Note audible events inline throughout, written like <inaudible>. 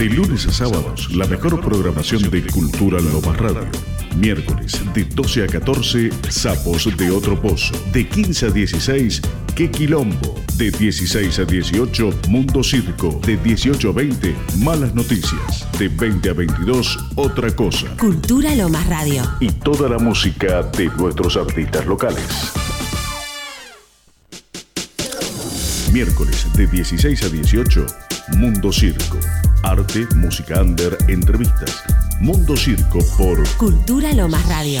De lunes a sábados, la mejor programación de Cultura Lomas Radio. Miércoles, de 12 a 14, Sapos de Otro Pozo. De 15 a 16, Qué Quilombo. De 16 a 18, Mundo Circo. De 18 a 20, Malas Noticias. De 20 a 22, Otra Cosa. Cultura Lomas Radio. Y toda la música de nuestros artistas locales. Miércoles de 16 a 18, Mundo Circo. Arte, música under, entrevistas. Mundo Circo por Cultura Lomas Radio.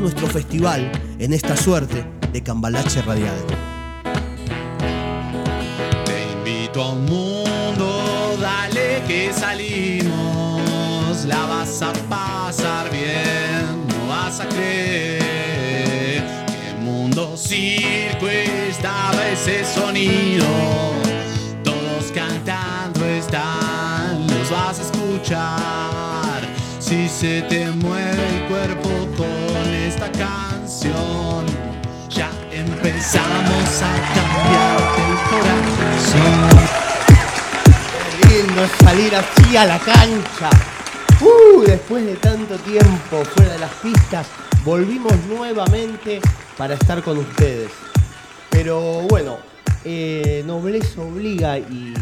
nuestro festival en esta suerte de cambalache radial. Te invito a un mundo, dale que salimos. La vas a pasar bien, no vas a creer que el mundo circo estaba ese sonido. Todos cantando están, los vas a escuchar. Si se te mueve ya empezamos a cambiarte el corazón. Qué lindo es salir así a la cancha. Uh, después de tanto tiempo fuera de las pistas, volvimos nuevamente para estar con ustedes. Pero bueno, eh, nobleza obliga y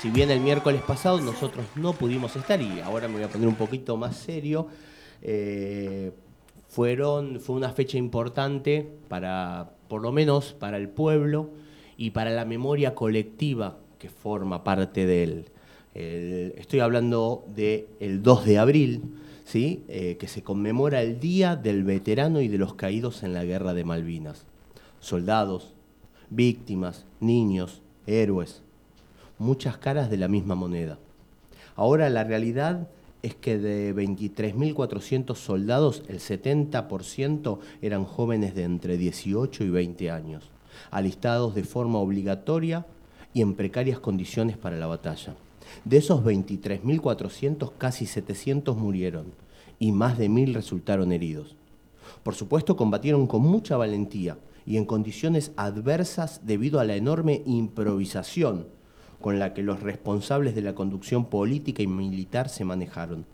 si bien el miércoles pasado nosotros no pudimos estar y ahora me voy a poner un poquito más serio, eh, fueron, fue una fecha importante para, por lo menos para el pueblo y para la memoria colectiva que forma parte de él. Estoy hablando del 2 de abril, ¿sí? Eh, que se conmemora el Día del Veterano y de los Caídos en la Guerra de Malvinas. Soldados, víctimas, niños, héroes, muchas caras de la misma moneda. Ahora la realidad es que de 23.400 soldados, el 70% eran jóvenes de entre 18 y 20 años, alistados de forma obligatoria y en precarias condiciones para la batalla. De esos 23.400, casi 700 murieron y más de 1.000 resultaron heridos. Por supuesto, combatieron con mucha valentía y en condiciones adversas debido a la enorme improvisación con la que los responsables de la conducción política y militar se manejaron.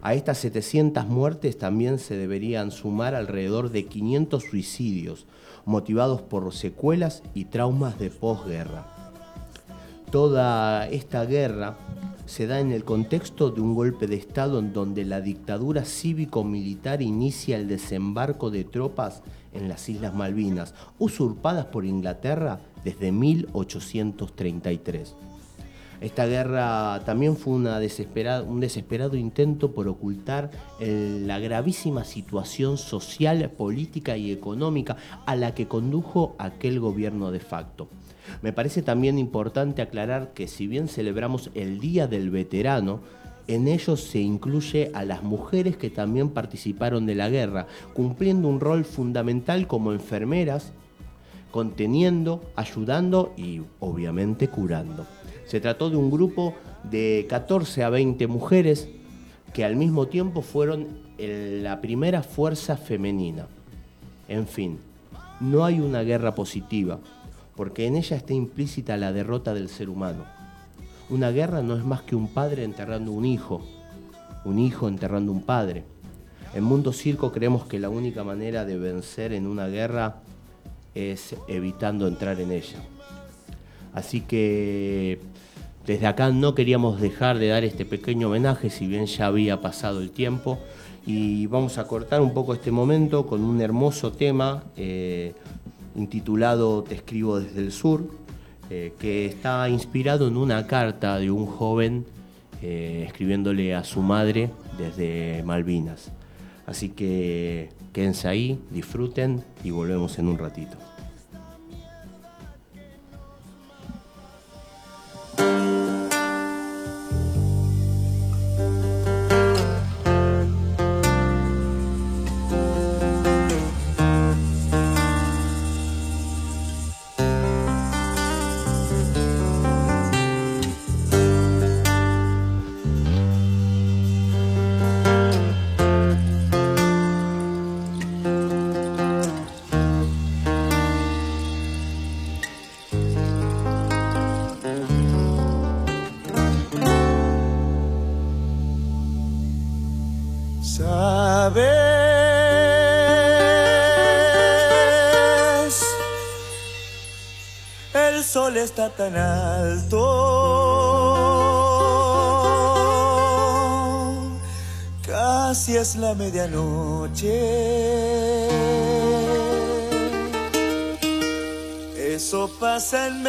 A estas 700 muertes también se deberían sumar alrededor de 500 suicidios motivados por secuelas y traumas de posguerra. Toda esta guerra se da en el contexto de un golpe de Estado en donde la dictadura cívico-militar inicia el desembarco de tropas en las Islas Malvinas, usurpadas por Inglaterra desde 1833. Esta guerra también fue un desesperado intento por ocultar la gravísima situación social, política y económica a la que condujo aquel gobierno de facto. Me parece también importante aclarar que si bien celebramos el Día del Veterano, en ello se incluye a las mujeres que también participaron de la guerra, cumpliendo un rol fundamental como enfermeras, conteniendo, ayudando y obviamente curando. Se trató de un grupo de 14 a 20 mujeres que al mismo tiempo fueron la primera fuerza femenina. En fin, no hay una guerra positiva, porque en ella está implícita la derrota del ser humano. Una guerra no es más que un padre enterrando un hijo, un hijo enterrando un padre. En Mundo Circo creemos que la única manera de vencer en una guerra es evitando entrar en ella. Así que desde acá no queríamos dejar de dar este pequeño homenaje, si bien ya había pasado el tiempo, y vamos a cortar un poco este momento con un hermoso tema. Eh, intitulado Te escribo desde el sur, eh, que está inspirado en una carta de un joven eh, escribiéndole a su madre desde Malvinas. Así que quédense ahí, disfruten y volvemos en un ratito. La medianoche. Eso pasa en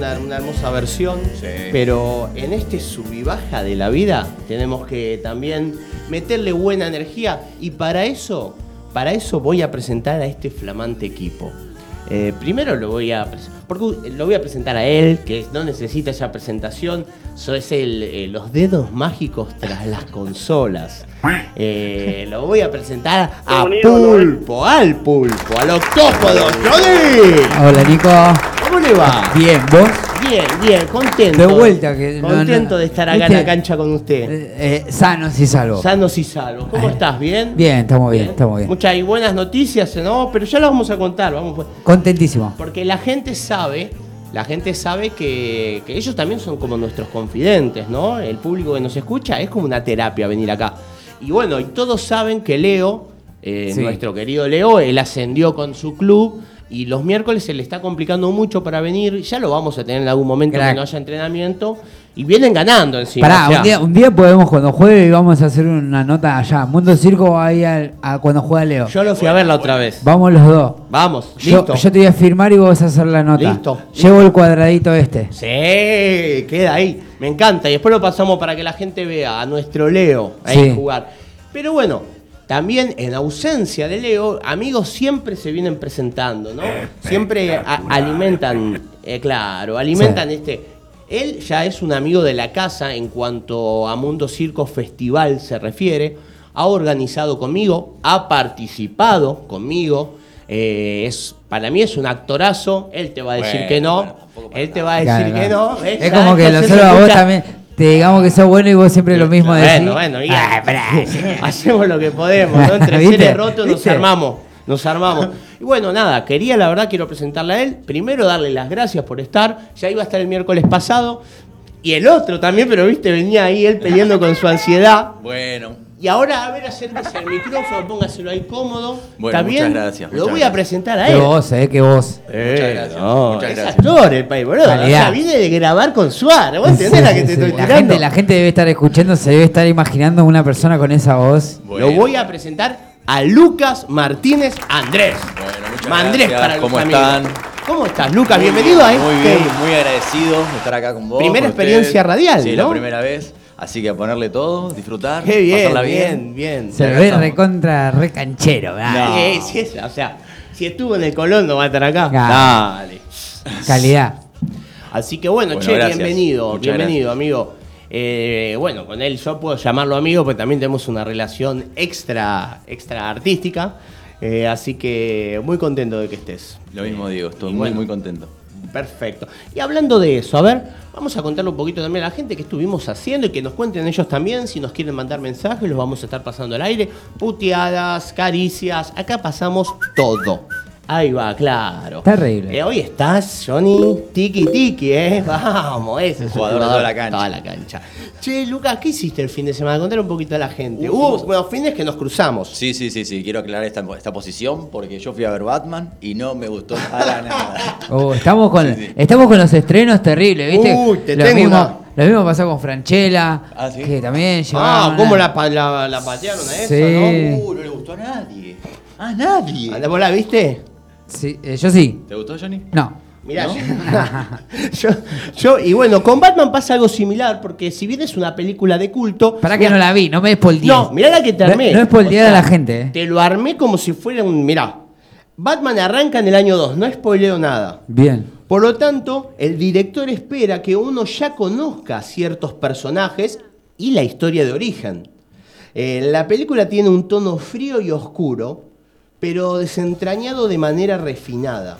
una, una hermosa versión. Sí. Pero en este sub y baja de la vida tenemos que también meterle buena energía. Y para eso, para eso voy a presentar a este flamante equipo. Eh, primero lo voy a porque lo voy a presentar a él, que no necesita esa presentación. So, es el, eh, los dedos mágicos tras las consolas. <laughs> Eh, lo voy a presentar a Pulpo, al Pulpo, al Octópodo. ¡Johnny! Hola Nico. Bien, ¿vos? Bien, bien, contento. De vuelta, que Contento no- de estar acá en la cancha con usted. Eh, eh, sanos y salvos. Sanos y salvos. ¿Cómo Eh, estás? ¿Bien? Bien, estamos bien, estamos bien. Muchas y buenas noticias, ¿no? Pero ya lo vamos a contar, vamos. pues. Contentísimo. Porque la gente sabe, la gente sabe que, que ellos también son como nuestros confidentes, ¿no? El público que nos escucha es como una terapia venir acá. Y bueno, y todos saben que Leo, eh, Sí. nuestro querido Leo, él ascendió con su club y los miércoles se le está complicando mucho para venir. Ya lo vamos a tener en algún momento Crack. que no haya entrenamiento. Y vienen ganando encima. Pará, o sea, un, día, un día podemos, cuando juegue, y vamos a hacer una nota allá. Mundo Circo va ahí al- a cuando juega Leo. Yo lo fui a ver la otra vez. Vamos los dos. Vamos, Yo, listo. yo te voy a firmar y vos vas a hacer la nota. Listo. Llevo el cuadradito este. Sí, queda ahí. Me encanta. Y después lo pasamos para que la gente vea a nuestro Leo ahí Sí. jugar. Pero bueno, también en ausencia de Leo, amigos siempre se vienen presentando, ¿no? Siempre alimentan, eh, claro, alimentan Sí. este. Él ya es un amigo de la casa en cuanto a Mundo Circo Festival se refiere. Ha organizado conmigo, ha participado conmigo. eh, es, para mí es un actorazo. Él te va a decir Bueno, que no. bueno, él te va a decir Claro, que claro. no. Es como que nosotros a vos también te digamos que sos bueno y vos siempre lo mismo decís. bueno, bueno. Ah, pará. <laughs> Hacemos lo que podemos, ¿no? Entre ¿Viste? seres rotos nos ¿Viste? armamos. Nos armamos. Y bueno, nada, quería, la verdad, quiero presentarle a él. Primero darle las gracias por estar. Ya iba a estar el miércoles pasado. Y el otro también, pero viste, venía ahí él peleando con su ansiedad. Bueno, Y ahora, a ver, acérquese al micrófono, póngaselo ahí cómodo. Bueno, ¿Está muchas bien? gracias, Lo muchas voy a presentar a Que él. vos, eh, que vos. Eh, Muchas gracias, no, muchas es gracias. actor el país, boludo. O sea, viene de grabar con Suárez. ¿Vos entendés Sí, la sí, que te sí. estoy la tirando? gente, la gente debe estar escuchando, se debe estar imaginando una persona con esa voz. bueno. Lo voy a presentar a Lucas Martínez Andrés. Bueno, muchas Mandrés gracias. para los ¿Cómo amigos. están? ¿Cómo estás, Lucas? Bienvenido a este. Muy bien, muy agradecido de estar acá con vos. Primera con experiencia ustedes. radial, Sí, ¿no? la primera vez. Así que a ponerle todo, disfrutar, Qué bien, pasarla bien, bien. Se acá ve recontra, re canchero. ¿verdad? No. Sí, sí, es- o sea, si estuvo en el Colón no va a estar acá. Claro. Dale. Calidad. Así que bueno, Bueno, che, gracias. bienvenido, Muchas bienvenido, amigo. Eh, bueno, con él yo puedo llamarlo amigo, porque también tenemos una relación extra, extra artística. Eh, así que muy contento de que estés. Lo mismo digo, estoy Y muy, bueno. muy contento. Perfecto. Y hablando de eso, a ver, vamos a contarle un poquito también a la gente que estuvimos haciendo y que nos cuenten ellos también. Si nos quieren mandar mensajes, los vamos a estar pasando al aire. Puteadas, caricias, acá pasamos todo. Ahí va, claro. Terrible. Eh, hoy estás, Johnny, tiki tiki, ¿eh? Vamos, ese es un Jugador de toda la cancha. Toda la cancha. Che, Lucas, ¿qué hiciste el fin de semana? Contar un poquito a la gente. Hubo unos fines que nos cruzamos. Sí, sí, sí, sí, quiero aclarar esta, esta posición porque yo fui a ver Batman y no me gustó para nada. <laughs> Oh, estamos, con, Sí, sí. estamos con los estrenos terribles, ¿viste? Uy, te lo, tengo mismo, una. lo mismo pasó con Franchella, Ah, ¿sí? que también Ah, llevaban ¿cómo una- la, la, la patearon a esa, no? Uh, no le gustó a nadie. A nadie. Anda, ¿Vos la viste? Sí, eh, yo sí. ¿Te gustó, Johnny? No. Mirá, ¿No? <laughs> yo, yo- y bueno, con Batman pasa algo similar, porque si bien es una película de culto. Para que mirá- no la vi, no me spoilees. No, mirá la que te No- armé. No, es spoilear O a la gente. eh. Te lo armé como si fuera un. Mirá, Batman arranca en el año 2, no spoileo nada. Bien. Por lo tanto, el director espera que uno ya conozca ciertos personajes y la historia de origen. Eh, la película tiene un tono frío y oscuro, pero desentrañado de manera refinada,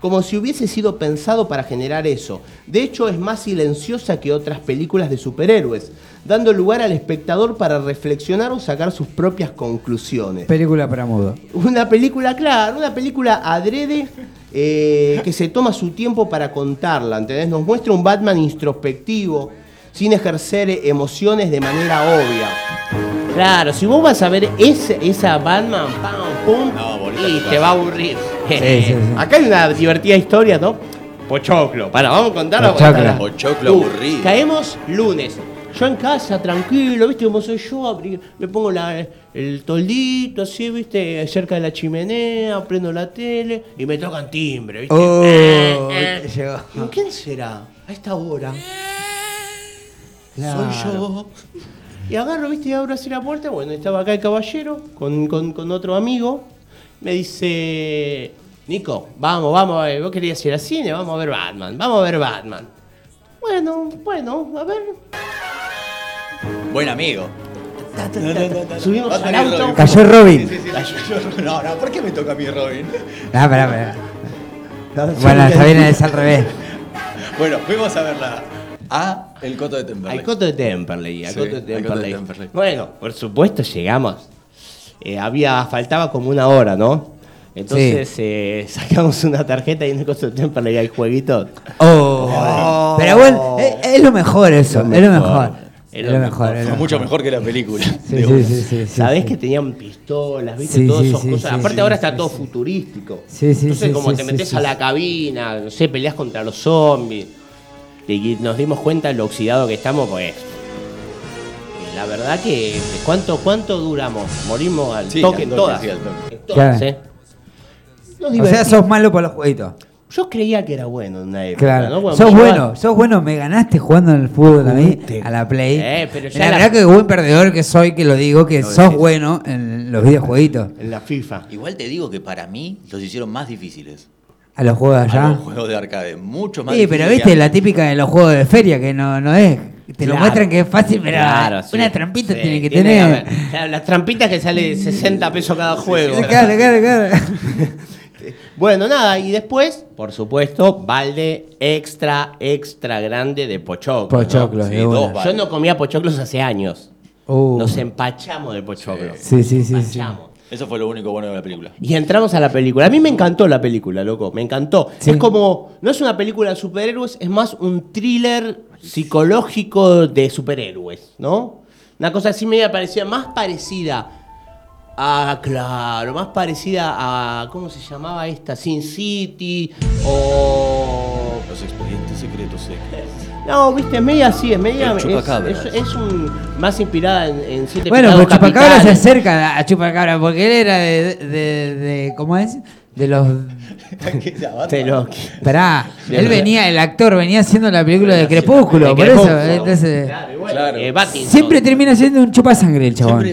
como si hubiese sido pensado para generar eso. De hecho, es más silenciosa que otras películas de superhéroes, dando lugar al espectador para reflexionar o sacar sus propias conclusiones. Película para mudo. Una película, claro, una película adrede eh, que se toma su tiempo para contarla, ¿entendés? Nos muestra un Batman introspectivo, sin ejercer emociones de manera obvia. Claro, si vos vas a ver ese, esa Batman, pam, pum, No, bonita y te va a aburrir. <laughs> sí, sí. Acá hay una divertida historia, ¿no? Pochoclo. Para, vamos a contarla. Pochoclo. Pochoclo Uh, aburrido. Caemos lunes. Yo en casa, tranquilo, ¿viste cómo soy yo? Abrí- Me pongo la- el toldito así, ¿viste? Cerca de la chimenea, prendo la tele y me tocan timbre, ¿viste? Oh, Eh, eh. llegó. Digo, ¿Quién será? A esta hora. Claro. Soy yo. Y agarro, viste, y abro así la puerta. Bueno, estaba acá el caballero con, con- con otro amigo. Me dice, Nico, vamos, vamos, a ver, vos querías ir al cine, vamos a ver Batman, vamos a ver Batman. Bueno, bueno, a ver. Buen amigo. <laughs> Subimos al auto. Robin. Cayó Robin. Sí, sí, sí. No, no, ¿por qué me toca a mí Robin? <laughs> Ah, pará, pará. Bueno, está bien, es al revés. Bueno, fuimos a verla a El Coto de Temperley. Al Coto de Temperley, al Sí, Coto de al Coto de Temperley. Bueno, por supuesto llegamos. Eh, había, faltaba como una hora, ¿no? Entonces eh, <laughs> sacamos una tarjeta y en el Coto de Temperley hay jueguitos. Oh. Pero bueno, es, es lo mejor eso, es lo mejor. Es Es lo lo mejor. mejor. Fue lo mucho mejor. mejor que la película. Sí, sí, sí, Sabés sí. que tenían pistolas, ¿viste? Sí, Todas sí, esas sí, cosas. sí, Aparte sí, ahora sí, está todo sí. futurístico. Sí, sí, Entonces sí, como sí, te metes sí, a sí. la cabina, no sé, peleas contra los zombies. Y nos dimos cuenta lo oxidado que estamos, pues. eh, La verdad que ¿cuánto, cuánto duramos? Morimos al Sí, toque en todas. sí, al toque. En todas, Claro. ¿eh? O sea, sos malo por los jueguitos. Yo creía que era bueno en una época. Claro. ¿no? Cuando sos bueno, sos bueno, me ganaste jugando en el fútbol a mí, a la Play. Eh, pero ya la la- verdad que buen perdedor que soy, que lo digo, que sos bueno en los videojueguitos. En la FIFA. Igual te digo que para mí los hicieron más difíciles. A los juegos A allá. los juegos de arcade. Mucho más Sí, pero viste la típica de los juegos de feria, que no, no es. Te lo muestran que es fácil, pero Claro, sí. una trampita Sí, tiene que tiene tener. las trampitas que sale 60 pesos cada juego. Claro, claro, claro. <laughs> Bueno, nada, y después, por supuesto, balde extra, extra grande de pochoclo. Pochoclo, Sí, de una. dos Yo no comía pochoclos hace años. Uh, Nos empachamos de pochoclo. Sí, sí, sí, sí. Empachamos. Eso fue lo único bueno de la película. Y entramos a la película. A mí me encantó la película, loco. Me encantó. Sí. Es como. No es una película de superhéroes, es más un thriller psicológico de superhéroes, ¿no? Una cosa así media parecida, más parecida a. Claro, más parecida a. ¿Cómo se llamaba esta? Sin City o. Los expedientes secretos secretos. <laughs> No, viste, es media así, es media. Es, es- es un, más inspirada en, en siete Bueno, pues Chupacabra se acerca a Chupacabra porque él era de, de, de- ¿cómo es? De los... Te lo- Esperá, De él los- venía, el actor venía haciendo la película de De Crepúsculo, por eso, entonces... Claro, y bueno, Claro. eh, Pattinson. Siempre termina siendo un chupasangre el chabón.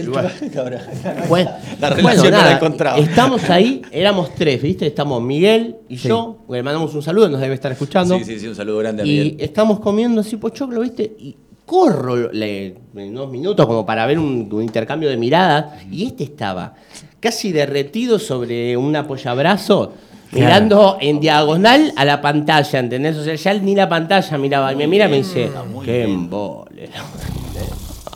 Bueno, La bueno, relación no la nada. Estamos ahí, éramos tres, ¿viste? Estamos Miguel y Sí. yo, le mandamos un saludo, nos debe estar escuchando. Sí, sí, sí, un saludo grande a y Miguel. estamos comiendo así pochoclo, ¿viste? Y corro le- en unos minutos como para ver un, un intercambio de miradas y este estaba casi derretido sobre un apoyabrazo. Claro. Mirando en diagonal a la pantalla, ¿entendés? O sea, ya ni la pantalla miraba. Y me mira y me dice, muy qué bien. embole.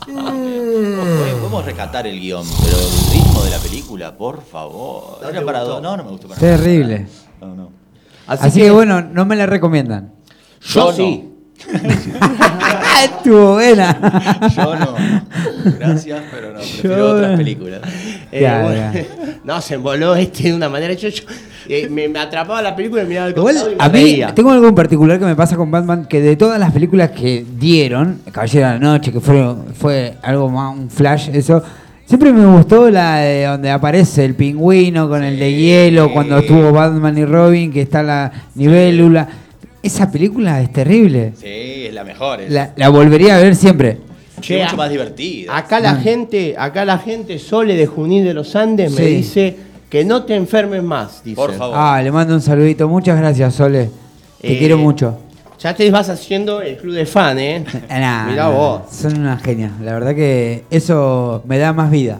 Podemos- Podemos recatar el guion, pero el ritmo de la película, por favor. ¿No Era te para gustó? dos. No, no me gustó para. Terrible. No, no. Así, que, bueno, no me la recomiendan. yo, yo no. sí. <laughs> Estuvo buena. Yo no. Gracias, pero no. Prefiero Yo- otras películas. Eh, bueno, <laughs> no, se envoló este de una manera. Yo, yo, eh, me, me atrapaba la película y miraba el Igual, costado y me a mí reía. tengo algo en particular que me pasa con Batman, que de todas las películas que dieron, Caballero de la Noche, que fue, fue algo más, un flash, eso, siempre me gustó la de donde aparece el pingüino con el de hielo, cuando estuvo Batman y Robin, que está la nivélula. Esa película es terrible. Sí, es la mejor. Es La, la volvería a ver siempre. Che, mucho más divertida. Acá la Mm. gente, acá la gente Sole de Junín de los Andes me dice que no te enfermes más, dice. Por favor. Ah, le mando un saludito. Muchas gracias, Sole. Te Eh, quiero mucho. Ya te vas haciendo el club de fan, ¿eh? <laughs> Nah, Mirá nah, vos. Son unas genias. La verdad que eso me da más vida.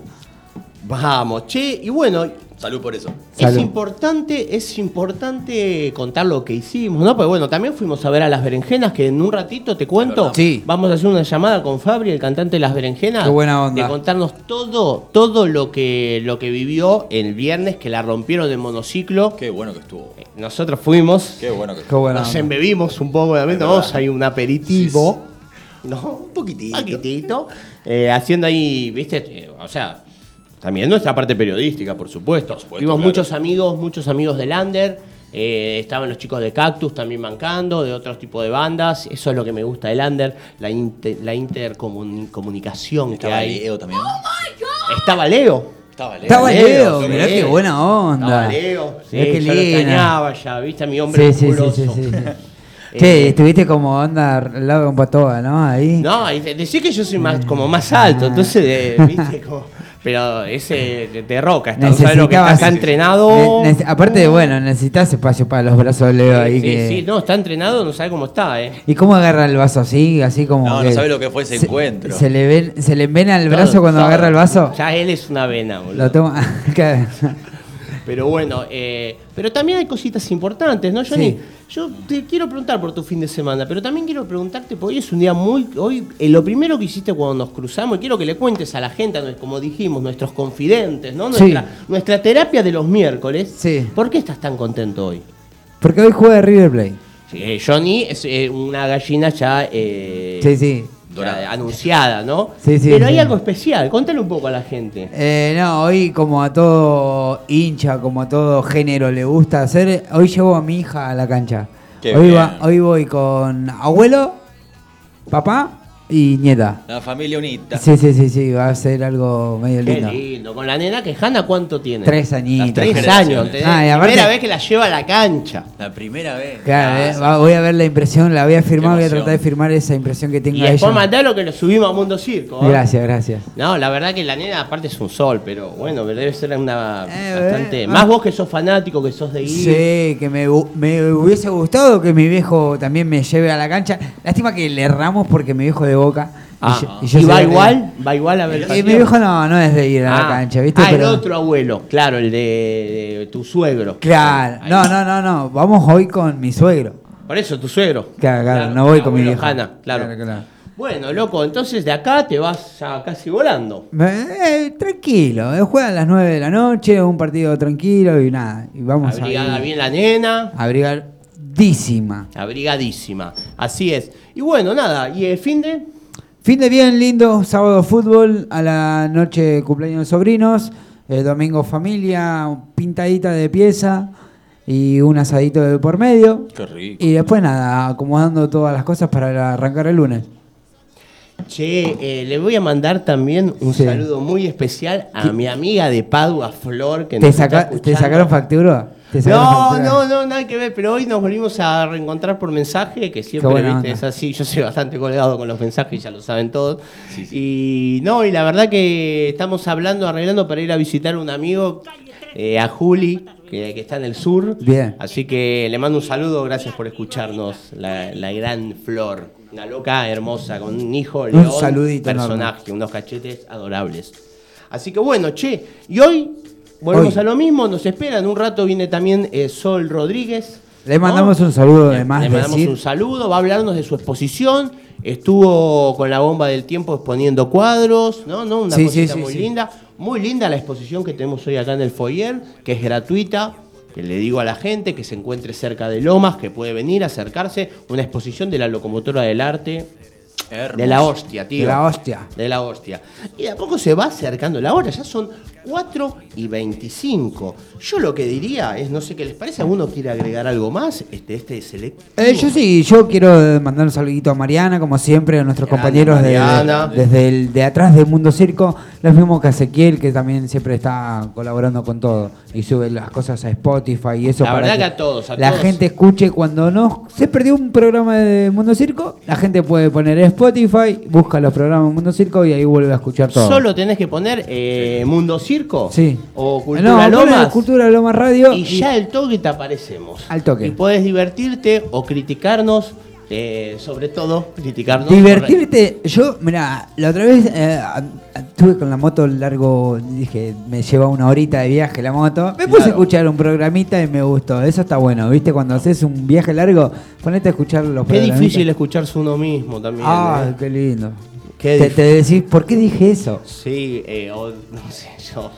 Vamos, che, y bueno, Salud por eso. Salud. Es importante, es importante contar lo que hicimos, ¿no? Pues bueno, también fuimos a ver a las berenjenas, que en un ratito te cuento. Sí. Vamos a hacer una llamada con Fabri, el cantante de las berenjenas. Qué buena onda. De contarnos todo, todo lo que, lo que vivió el viernes, que la rompieron de monociclo. Qué bueno que estuvo. Nosotros fuimos, Qué bueno que estuvo. nos onda. embebimos un poco, obviamente, vamos, hay un aperitivo. ¿No? Un poquitito. poquitito, eh, haciendo ahí, viste, Eh, o sea, también nuestra parte periodística, por supuesto. supuesto, Tuvimos claro. muchos amigos, muchos amigos del Under, Eh, estaban los chicos de Cactus también bancando, de otros tipos de bandas. Eso es lo que me gusta del Under, la, inter- la intercomunicación que Estaba hay. Leo también. Estaba Leo. Estaba Leo. Estaba Leo, mirá qué buena onda. Estaba Leo. Sí, Mirá qué yo lo linda. extrañaba ya, ¿viste? A mi hombre Sí, sí, sí, musculoso. sí, sí, <laughs> sí. Eh, Che, estuviste como onda al lado con Patoa, ¿no? Ahí. No, de- decís que yo soy más, como más alto, entonces, de- ¿viste? Como- pero ese de, de roca, está, ¿sabes lo que está acá entrenado? Ne- nece- aparte, bueno, necesitas espacio para los brazos de Leo ahí Sí, que. sí, no, está entrenado, no sabe cómo está, ¿eh? ¿Y cómo agarra el vaso así? Así como. No, no sabe lo que fue ese se- encuentro. Se le, ven, se le envena el brazo cuando agarra el vaso. Ya él es una vena, boludo. Lo toma. <laughs> Pero bueno, eh, pero también hay cositas importantes, ¿no, Johnny? Sí. Yo te quiero preguntar por tu fin de semana, pero también quiero preguntarte, porque hoy es un día muy... Hoy, eh, lo primero que hiciste cuando nos cruzamos, y quiero que le cuentes a la gente, como dijimos, nuestros confidentes, ¿no? Sí. Nuestra, nuestra terapia de los miércoles. Sí. ¿Por qué estás tan contento hoy? Porque hoy juega River Plate. Sí, Johnny es eh, una gallina ya... eh, Sí, sí. Dorada. anunciada, ¿no? Sí, sí, Pero hay sí. algo especial, contale un poco a la gente. Eh, no, hoy como a todo hincha, como a todo género le gusta hacer, hoy llevo a mi hija a la cancha. Qué Hoy, bien. va- hoy voy con abuelo, papá y nieta. La familia unita. Sí, sí, sí, sí, va a ser algo medio Qué lindo. lindo. Con la nena que Hanna, ¿cuánto tiene? Tres añitos. Tres años. Ah, y aparte- Primera vez que la lleva a la cancha. La primera vez. Claro, Ah, eh, va- voy a ver la impresión, la voy a firmar, voy a tratar de firmar esa impresión que Y tenga después ella. mandalo que lo subimos a Mundo Circo. ¿eh? Gracias, gracias. No, la verdad que la nena aparte es un sol, pero bueno, debe ser una Eh, bastante... eh, Más ah. vos que sos fanático, que sos de ir. Sí, que me hubiese gustado que mi viejo también me lleve a la cancha. Lástima que le erramos porque mi viejo de boca. Ah, yo- ¿Y, yo va igual? ¿Va igual a ver el Y mi viejo no, no es de ir a la Ah, cancha, ¿viste? Ah, el otro abuelo, claro, el de, de tu suegro. Claro, Ahí. no, no, no, no. Vamos hoy con mi suegro. Por eso, tu suegro. Claro, claro, no voy con mi viejo. Hanna, claro. Claro, claro. Bueno, loco, entonces de acá te vas ya casi volando. Eh, tranquilo, eh, juegan a las 9 de la noche, un partido tranquilo y nada. Y vamos Abrigada a bien la nena. abrigadísima. Abrigadísima. Así es. Y bueno, nada. ¿Y el fin de? Fin de bien lindo, sábado fútbol, a la noche cumpleaños de sobrinos, el domingo familia, pintadita de pieza y un asadito de por medio. Qué rico. Y después nada, acomodando todas las cosas para arrancar el lunes. Che, eh, le voy a mandar también un Sí. saludo muy especial a mi amiga de Padua, Flor, que ¿Te, nos está saca- ¿Te sacaron factura? ¿Te sacaron No, no, no, nada que ver, pero hoy nos volvimos a reencontrar por mensaje, que siempre es así, yo soy bastante colgado con los mensajes, ya lo saben todos. Y no, y la verdad que estamos hablando, arreglando para ir a visitar a un amigo, eh, a Juli, que, que está en el sur. Bien. Así que le mando un saludo, gracias por escucharnos, la, la gran Flor, una loca hermosa, con un hijo, león, saludito personaje, unos cachetes adorables. Así que bueno, che, y hoy volvemos Hoy. a lo mismo, nos espera, en un rato viene también eh, Sol Rodríguez. Le mandamos un saludo de Le- más Le mandamos decir. un saludo, va a hablarnos de su exposición, estuvo con la bomba del tiempo exponiendo cuadros, ¿no? ¿No? Una Sí, cosita sí, muy sí. linda. Muy linda la exposición que tenemos hoy acá en el foyer, que es gratuita. Que le digo a la gente que se encuentre cerca de Lomas, que puede venir, acercarse. Una exposición de la locomotora del arte. Hermoso. De la hostia, tío. De la hostia. De la hostia. Y de a poco se va acercando la hora, ya son 4 y 25. Yo lo que diría es, no sé qué les parece, ¿alguno quiere agregar algo más? Este, este selectivo. Eh, yo sí, yo quiero mandar un saludito a Mariana, como siempre, a nuestros compañeros de, desde el de atrás de Mundo Circo. Los mismos que Ezequiel, que también siempre está colaborando con todo y sube las cosas a Spotify y eso La para verdad que a todos, a la todos. gente escuche cuando no se perdió un programa de Mundo Circo, la gente puede poner Spotify, busca los programas de Mundo Circo y ahí vuelve a escuchar todo. Solo tenés que poner eh, Mundo Circo Sí. o Cultura No, Lomas Cultura Lomas Radio y ya el toque te aparecemos. Al toque. Y puedes divertirte o criticarnos, eh, sobre todo criticarnos. Divertirte, yo, mira, la otra vez eh, estuve con la moto largo, dije, me lleva una horita de viaje la moto. Me puse a escuchar un programita y me gustó. Eso está bueno, ¿viste? Cuando haces un viaje largo, ponete a escuchar los Qué programitas. difícil escucharse uno mismo también. Ah, ¿eh? qué lindo. Qué te, te decís, ¿por qué dije eso? Sí, eh, o- no sé, <laughs> yo.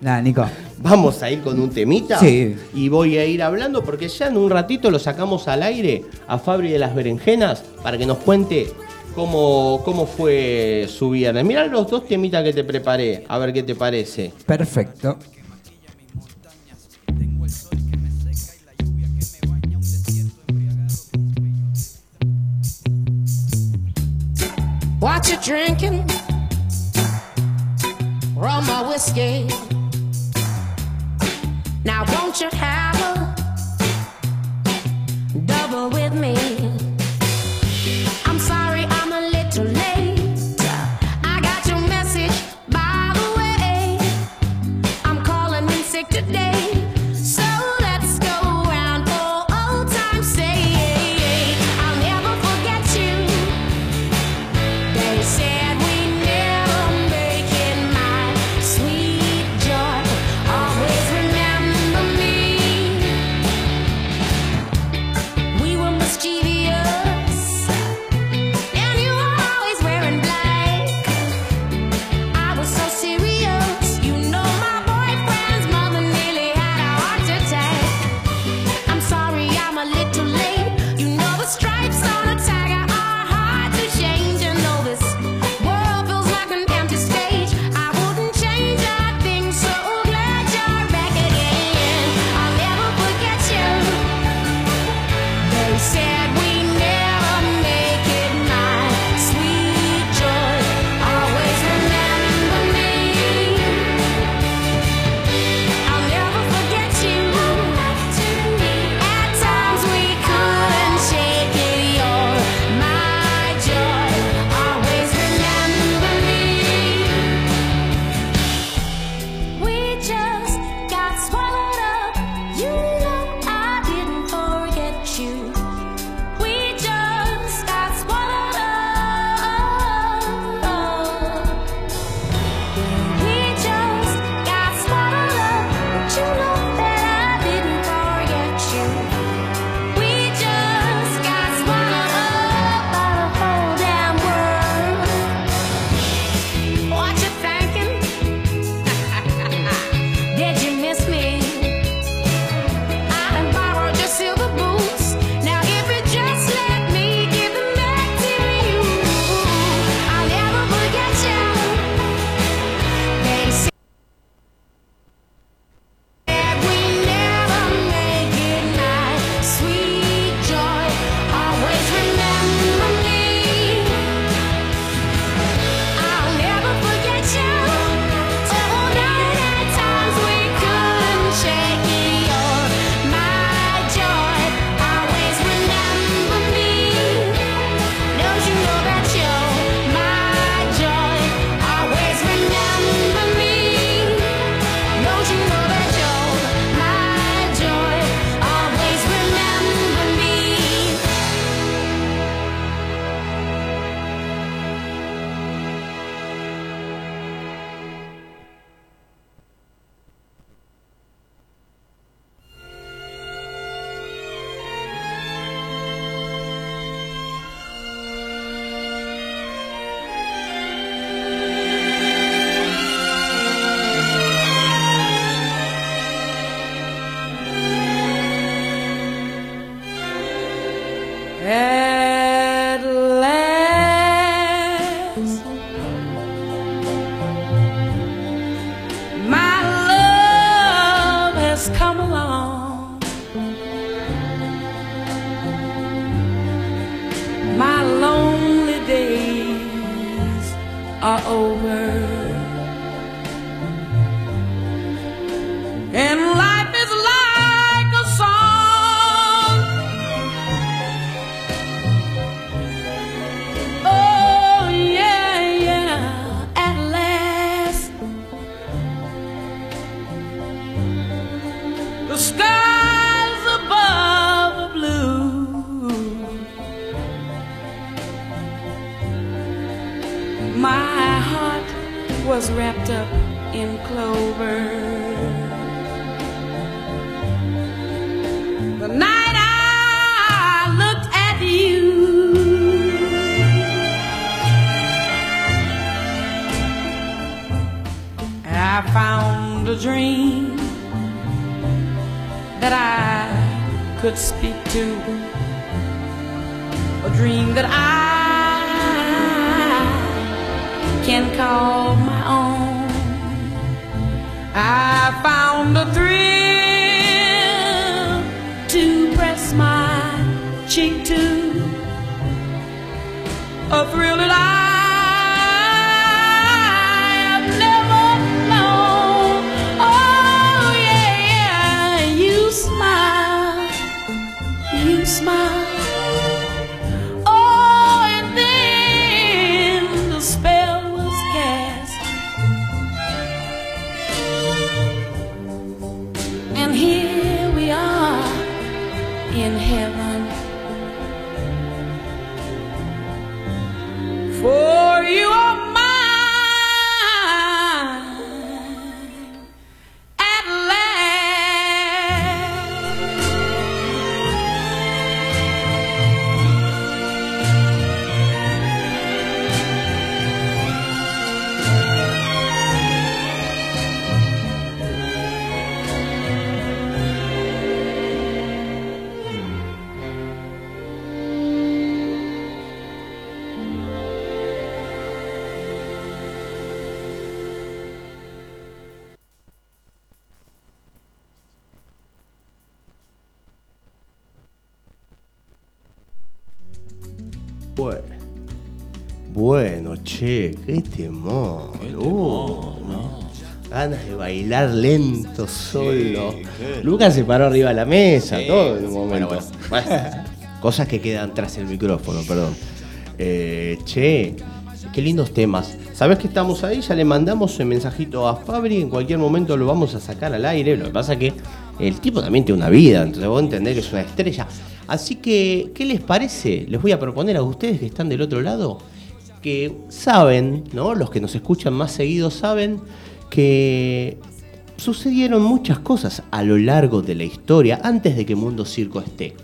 Nada, Nico. Vamos a ir con un temita. Sí. Y voy a ir hablando porque ya en un ratito lo sacamos al aire a Fabri de las Berenjenas para que nos cuente cómo, cómo fue su viernes. Mirá los dos temitas que te preparé, a ver qué te parece. Perfecto. Watch you drinking? Rum or whiskey? Now won't you have a double with me? Bueno. Bueno, che, qué temor. Uh, Ganas de bailar lento solo. Lucas se paró arriba de la mesa, Sí. todo en un momento. Bueno, <laughs> Bueno, cosas que quedan tras el micrófono, perdón. Eh, che, qué lindos temas. ¿Sabés que estamos ahí? Ya le mandamos el mensajito a Fabri. En cualquier momento lo vamos a sacar al aire. Lo que pasa que el tipo también tiene una vida, entonces vos entendés que es una estrella. Así que, ¿qué les parece? Les voy a proponer a ustedes que están del otro lado que saben, ¿no? Los que nos escuchan más seguido saben que sucedieron muchas cosas a lo largo de la historia antes de que Mundo Circo esté.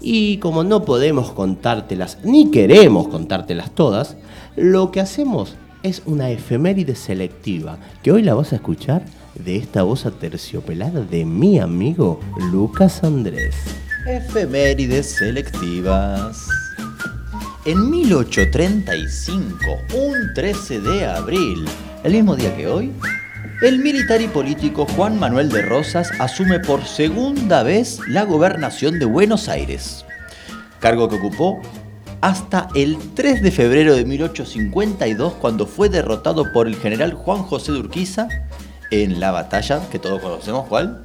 Y como no podemos contártelas, ni queremos contártelas todas, lo que hacemos es una efeméride selectiva, que hoy la vas a escuchar de esta voz aterciopelada de mi amigo Lucas Andrés. Efemérides selectivas. En 1835, un 13 de abril, el mismo día que hoy, el militar y político Juan Manuel de Rosas asume por segunda vez la gobernación de Buenos Aires, cargo que ocupó hasta el 3 de febrero de 1852 cuando fue derrotado por el general Juan José de Urquiza en la batalla que todos conocemos, ¿cuál?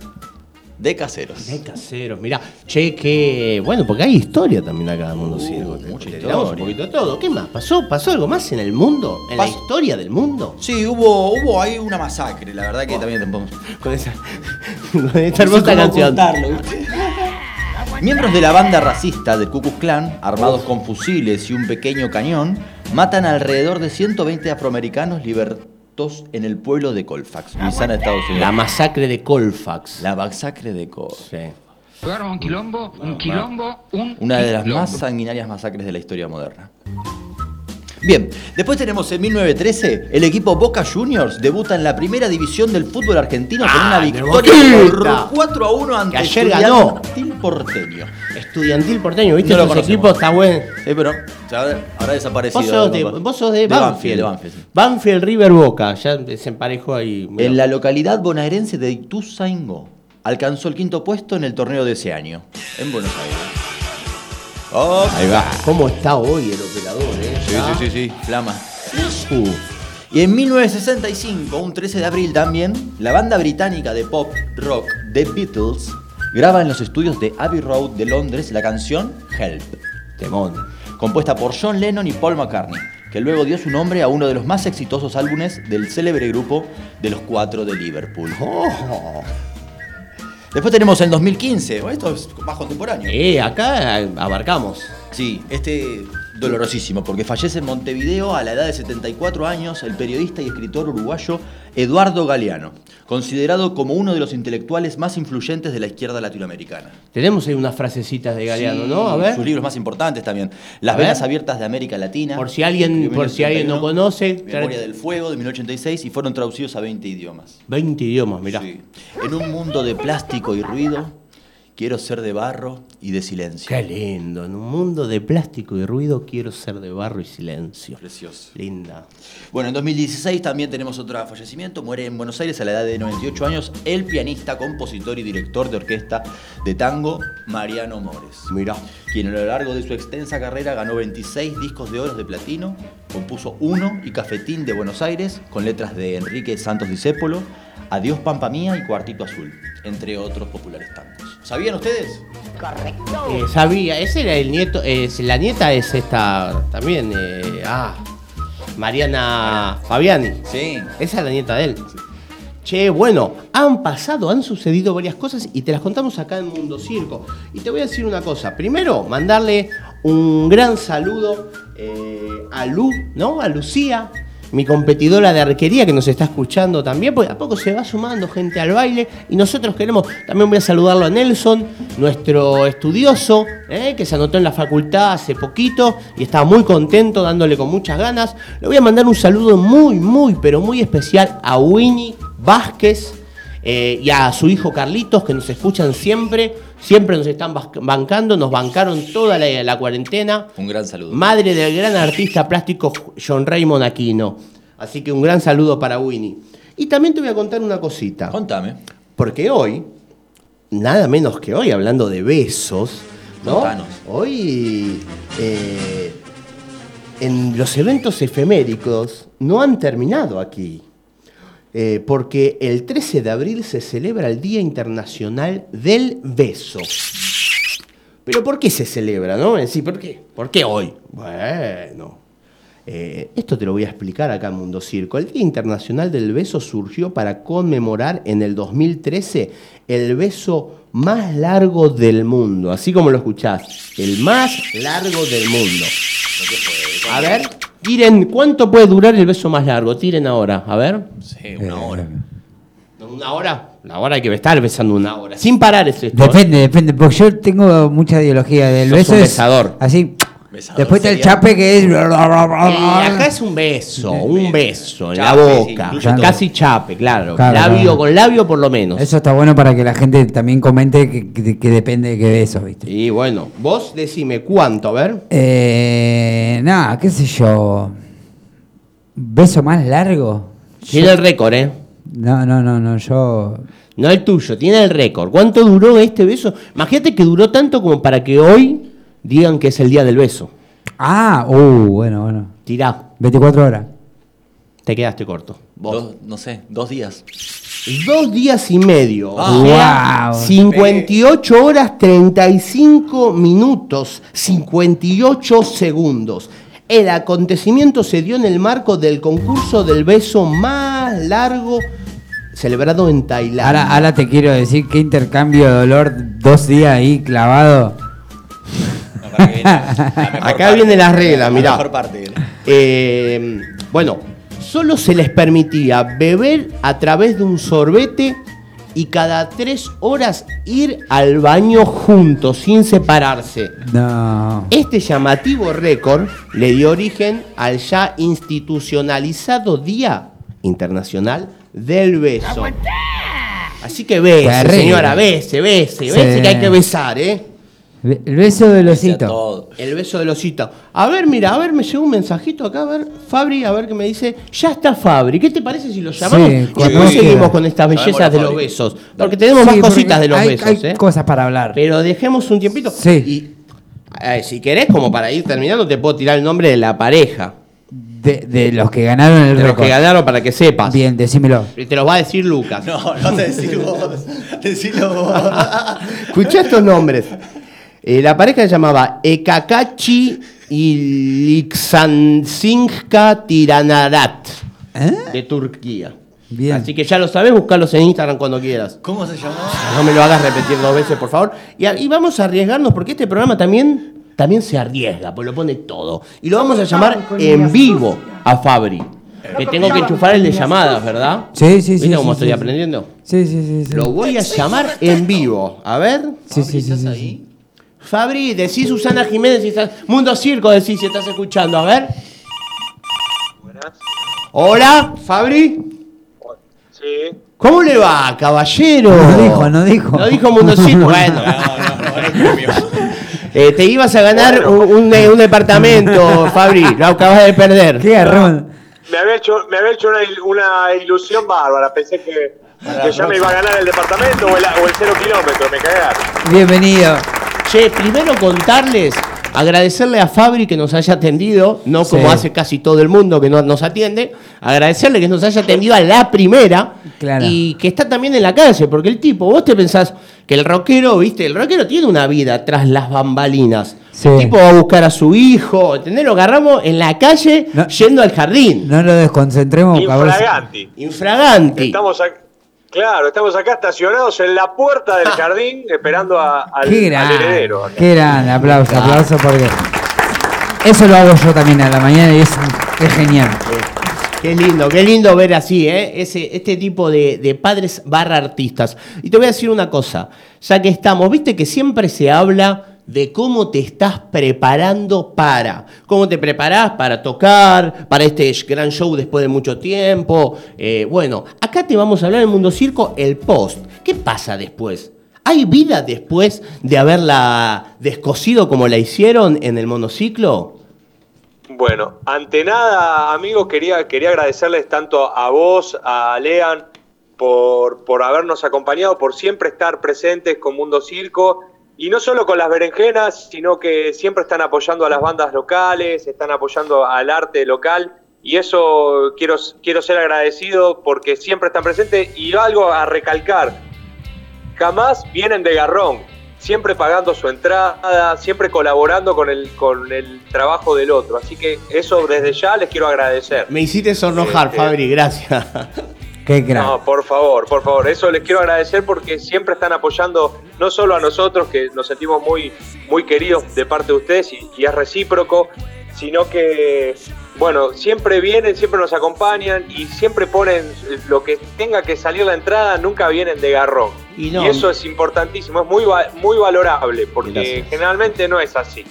De Caseros. De caseros, mirá. Che, que. Bueno, porque hay historia también acá en mundo. Uh, mucha Te tiramos historia. un poquito de todo. ¿Qué más? ¿Pasó? ¿Pasó algo más en el mundo? ¿En la historia del mundo? Sí, hubo, hubo ahí una masacre, la verdad que también tampoco. Con esa. <laughs> con esta hermosa canción. Miembros de la banda racista de Ku Klux Klan, armados con fusiles y un pequeño cañón, matan alrededor de 120 afroamericanos en el pueblo de Colfax, Luisiana, Estados Unidos. La masacre de Colfax. La masacre de Colfax. Sí. Jugaron un quilombo, un quilombo, un Una de las quilombo. más sanguinarias masacres de la historia moderna. Bien, después tenemos en 1913, el equipo Boca Juniors debuta en la primera división del fútbol argentino con una ¡Ah, victoria por 4 a 1 ante Que ayer ganó. Estudiantil Porteño. Estudiantil porteño, ¿viste? No Ese conocemos. equipo está bueno. Sí, pero ya habrá desaparecido. Vos sos de, Boca. vos sos de Banfield. Banfield, sí. Banfield River Boca. Ya se emparejó ahí. mirá. En la localidad bonaerense de Ituzaingó, alcanzó el quinto puesto en el torneo de ese año, en Buenos Aires. Oh, Ahí va. ¿Cómo está hoy el operador, eh? Sí, sí, sí, sí, flama. Uh, Y en 1965, un 13 de abril también, la banda británica de pop rock The Beatles graba en los estudios de Abbey Road de Londres la canción Help, temón. compuesta por John Lennon y Paul McCartney, que luego dio su nombre a uno de los más exitosos álbumes del célebre grupo de los cuatro de Liverpool. Oh. Después tenemos el 2015, bueno, esto es más contemporáneo. Eh, acá abarcamos. Sí, este dolorosísimo, porque fallece en Montevideo a la edad de 74 años el periodista y escritor uruguayo Eduardo Galeano, considerado como uno de los intelectuales más influyentes de la izquierda latinoamericana. Tenemos ahí unas frasecitas de Galeano, Sí, ¿no? A ver. Sus libros más importantes también. Las venas abiertas de América Latina. Por si alguien, por si alguien no 1931, conoce. Memoria del Fuego de 1886 y fueron traducidos a 20 idiomas. 20 idiomas, mirá. Sí. En un mundo de plástico y ruido, quiero ser de barro y de silencio. Qué lindo. En un mundo de plástico y ruido quiero ser de barro y silencio. Precioso. Linda. Bueno, en 2016 también tenemos otro fallecimiento. Muere en Buenos Aires a la edad de 98 años el pianista, compositor y director de orquesta de tango Mariano Mores. Mirá. Quien a lo largo de su extensa carrera ganó 26 discos de oro de platino, compuso Uno y Cafetín de Buenos Aires con letras de Enrique Santos Discépolo, Adiós Pampa Mía y Cuartito Azul, entre otros populares tangos. ¿Sabían ustedes? Eh, sabía, ese era el nieto, es, la nieta es esta también, eh, ah, Mariana Fabiani. Sí. Esa es la nieta de él. Che, bueno, han pasado, han sucedido varias cosas y te las contamos acá en Mundo Circo. Y te voy a decir una cosa. Primero, mandarle un gran saludo eh, a Lu, ¿no? A Lucía, mi competidora de arquería que nos está escuchando también, porque a poco se va sumando gente al baile y nosotros queremos, también voy a saludarlo a Nelson, nuestro estudioso, ¿eh? que se anotó en la facultad hace poquito y estaba muy contento, dándole con muchas ganas. Le voy a mandar un saludo muy, muy, pero muy especial a Winnie Vázquez eh, y a su hijo Carlitos, que nos escuchan siempre, siempre nos están bancando, nos bancaron toda la, la cuarentena. Un gran saludo. Madre del gran artista plástico John Raymond Aquino. Así que un gran saludo para Winnie. Y también te voy a contar una cosita. Contame. Porque hoy, nada menos que hoy, hablando de besos, ¿no? Contanos. Hoy, eh, en los eventos efeméricos no han terminado aquí. Eh, porque el 13 de abril se celebra el Día Internacional del Beso. Pero ¿por qué se celebra, no? Sí, ¿por qué? ¿Por qué hoy? Bueno, eh, esto te lo voy a explicar acá en Mundo Circo. El Día Internacional del Beso surgió para conmemorar en el 2013 el beso más largo del mundo. Así como lo escuchás, el más largo del mundo. A ver, tiren, ¿cuánto puede durar el beso más largo? Tiren ahora, a ver. Sí, una hora. ¿Una hora? Una hora hay que estar besando una hora. Sin parar es esto. ¿eh? Depende, depende, porque yo tengo mucha ideología del Sos beso. un es besador. Así. Besador Después está el chape que es. Y acá es un beso, un beso en la sí, boca. incluye todo. Casi chape, claro. Claro, labio claro. con labio por lo menos. Eso está bueno para que la gente también comente que, que- que depende de qué beso, ¿viste? Y bueno, vos decime cuánto, a ver. Eh, nada, qué sé yo. ¿Beso más largo? Tiene el récord, ¿eh? No, no, no, no, yo. No el tuyo, tiene el récord. ¿Cuánto duró este beso? Imagínate que duró tanto como para que hoy digan que es el día del beso. Ah, uh, bueno, bueno. Tirá, 24 horas. te quedaste corto. Dos, no sé, dos días. Dos días y medio. Ah. o sea, Wow. 58 horas 35 minutos 58 segundos. El acontecimiento se dio en el marco del concurso del beso más largo celebrado en Tailandia. Ahora, ahora te quiero decir qué intercambio de dolor, dos días ahí clavado. Que viene la <laughs> mejor Acá parte. viene la regla, mirá. La mejor parte. viene. Eh, bueno, solo se les permitía beber a través de un sorbete y cada tres horas ir al baño juntos, sin separarse. No. Este llamativo récord le dio origen al ya institucionalizado Día Internacional del Beso. Así que bese, señora, bese, bese, Sí. bese que hay que besar, ¿eh? El beso del osito. El beso del osito. A ver, mira, a ver, me llegó un mensajito acá, a ver, Fabri, a ver qué me dice. Ya está Fabri, ¿qué te parece si lo llamamos? Sí, y después seguimos con estas bellezas de los besos. Porque tenemos Sí, más porque cositas de los hay- besos, hay ¿eh? cosas para hablar. Pero dejemos un tiempito. Sí. Y eh, si querés, como para ir terminando, te puedo tirar el nombre de la pareja. De, de los que ganaron el De los que ganaron para que sepas. Bien, decímelo. Y te los va a decir Lucas. No, no te decís vos. <laughs> Decilo vos. Escuchá estos nombres. Eh, la pareja se llamaba Ekakachi y Lixansinka Tiranarat ¿Eh? de Turquía. Bien. Así que ya lo sabes, buscarlos en Instagram cuando quieras. ¿Cómo se llamó? No me lo hagas repetir dos veces, por favor. Y, vamos a arriesgarnos porque este programa también, también se arriesga, pues lo pone todo. Y lo vamos a llamar en vivo a Fabri. Que tengo que enchufar el de llamadas, ¿verdad? Sí, sí, sí. ¿Viste cómo sí, estoy sí, aprendiendo? Sí, sí, sí. sí. Lo voy a llamar en vivo. A ver. Sí, sí, sí, ¿Estás sí, ahí? sí. Fabri, decí Susana Jiménez si estás. Mundo Circo, decí si estás escuchando. A ver. Hola, Fabri. Sí. ¿Cómo le va, caballero? No dijo, no dijo. No dijo Mundo Circo. <laughs> Bueno. No, no, no. Eh, te ibas a ganar un, un- un departamento, Fabri. Lo acabas de perder. Qué garrón. Me había hecho, me había hecho una, il- una ilusión bárbara. Pensé que, que ya me iba a ganar el departamento o el, o el cero kilómetro. Me cagaron. Bienvenido. Che, primero contarles, agradecerle a Fabri que nos haya atendido, no como Sí. hace casi todo el mundo que no nos atiende, agradecerle que nos haya atendido a la primera Claro. y que está también en la calle, porque el tipo, vos te pensás que el rockero, viste, el rockero tiene una vida tras las bambalinas. Sí. El tipo va a buscar a su hijo, ¿entendés? Lo agarramos en la calle No. yendo al jardín. No lo desconcentremos. cabrón. Infraganti. Infraganti. Estamos ac- claro, estamos acá estacionados en la puerta del <laughs> jardín esperando a- al, Qué al grande. heredero. acá. Qué grande. Aplauso, aplauso porque Eso lo hago yo también a la mañana y es, es genial. Qué lindo, qué lindo ver así, ¿eh? Ese, este tipo de, de padres barra artistas. Y te voy a decir una cosa, ya que estamos, viste que siempre se habla de cómo te estás preparando para, cómo te preparás para tocar, para este gran show después de mucho tiempo. Eh, bueno, acá te vamos a hablar en Mundo Circo el post. ¿Qué pasa después? ¿Hay vida después de haberla descosido como la hicieron en el monociclo? Bueno, ante nada, amigos, quería, quería agradecerles tanto a vos, a Lean, por, por habernos acompañado, por siempre estar presentes con Mundo Circo, y no solo con las berenjenas, sino que siempre están apoyando a las bandas locales, están apoyando al arte local, y eso quiero, quiero ser agradecido porque siempre están presentes, y algo a recalcar, jamás vienen de garrón, siempre pagando su entrada, siempre colaborando con el, con el trabajo del otro. Así que eso desde ya les quiero agradecer. Me hiciste sonrojar, Este- Fabri, gracias. Qué gran. No, por favor, por favor, eso les quiero agradecer porque siempre están apoyando no solo a nosotros, que nos sentimos muy, muy queridos de parte de ustedes y, y es recíproco, sino que, bueno, siempre vienen, siempre nos acompañan y siempre ponen lo que tenga que salir la entrada, nunca vienen de garrón. Y no. eso es importantísimo, es muy, muy valorable, porque Gracias. generalmente no es así.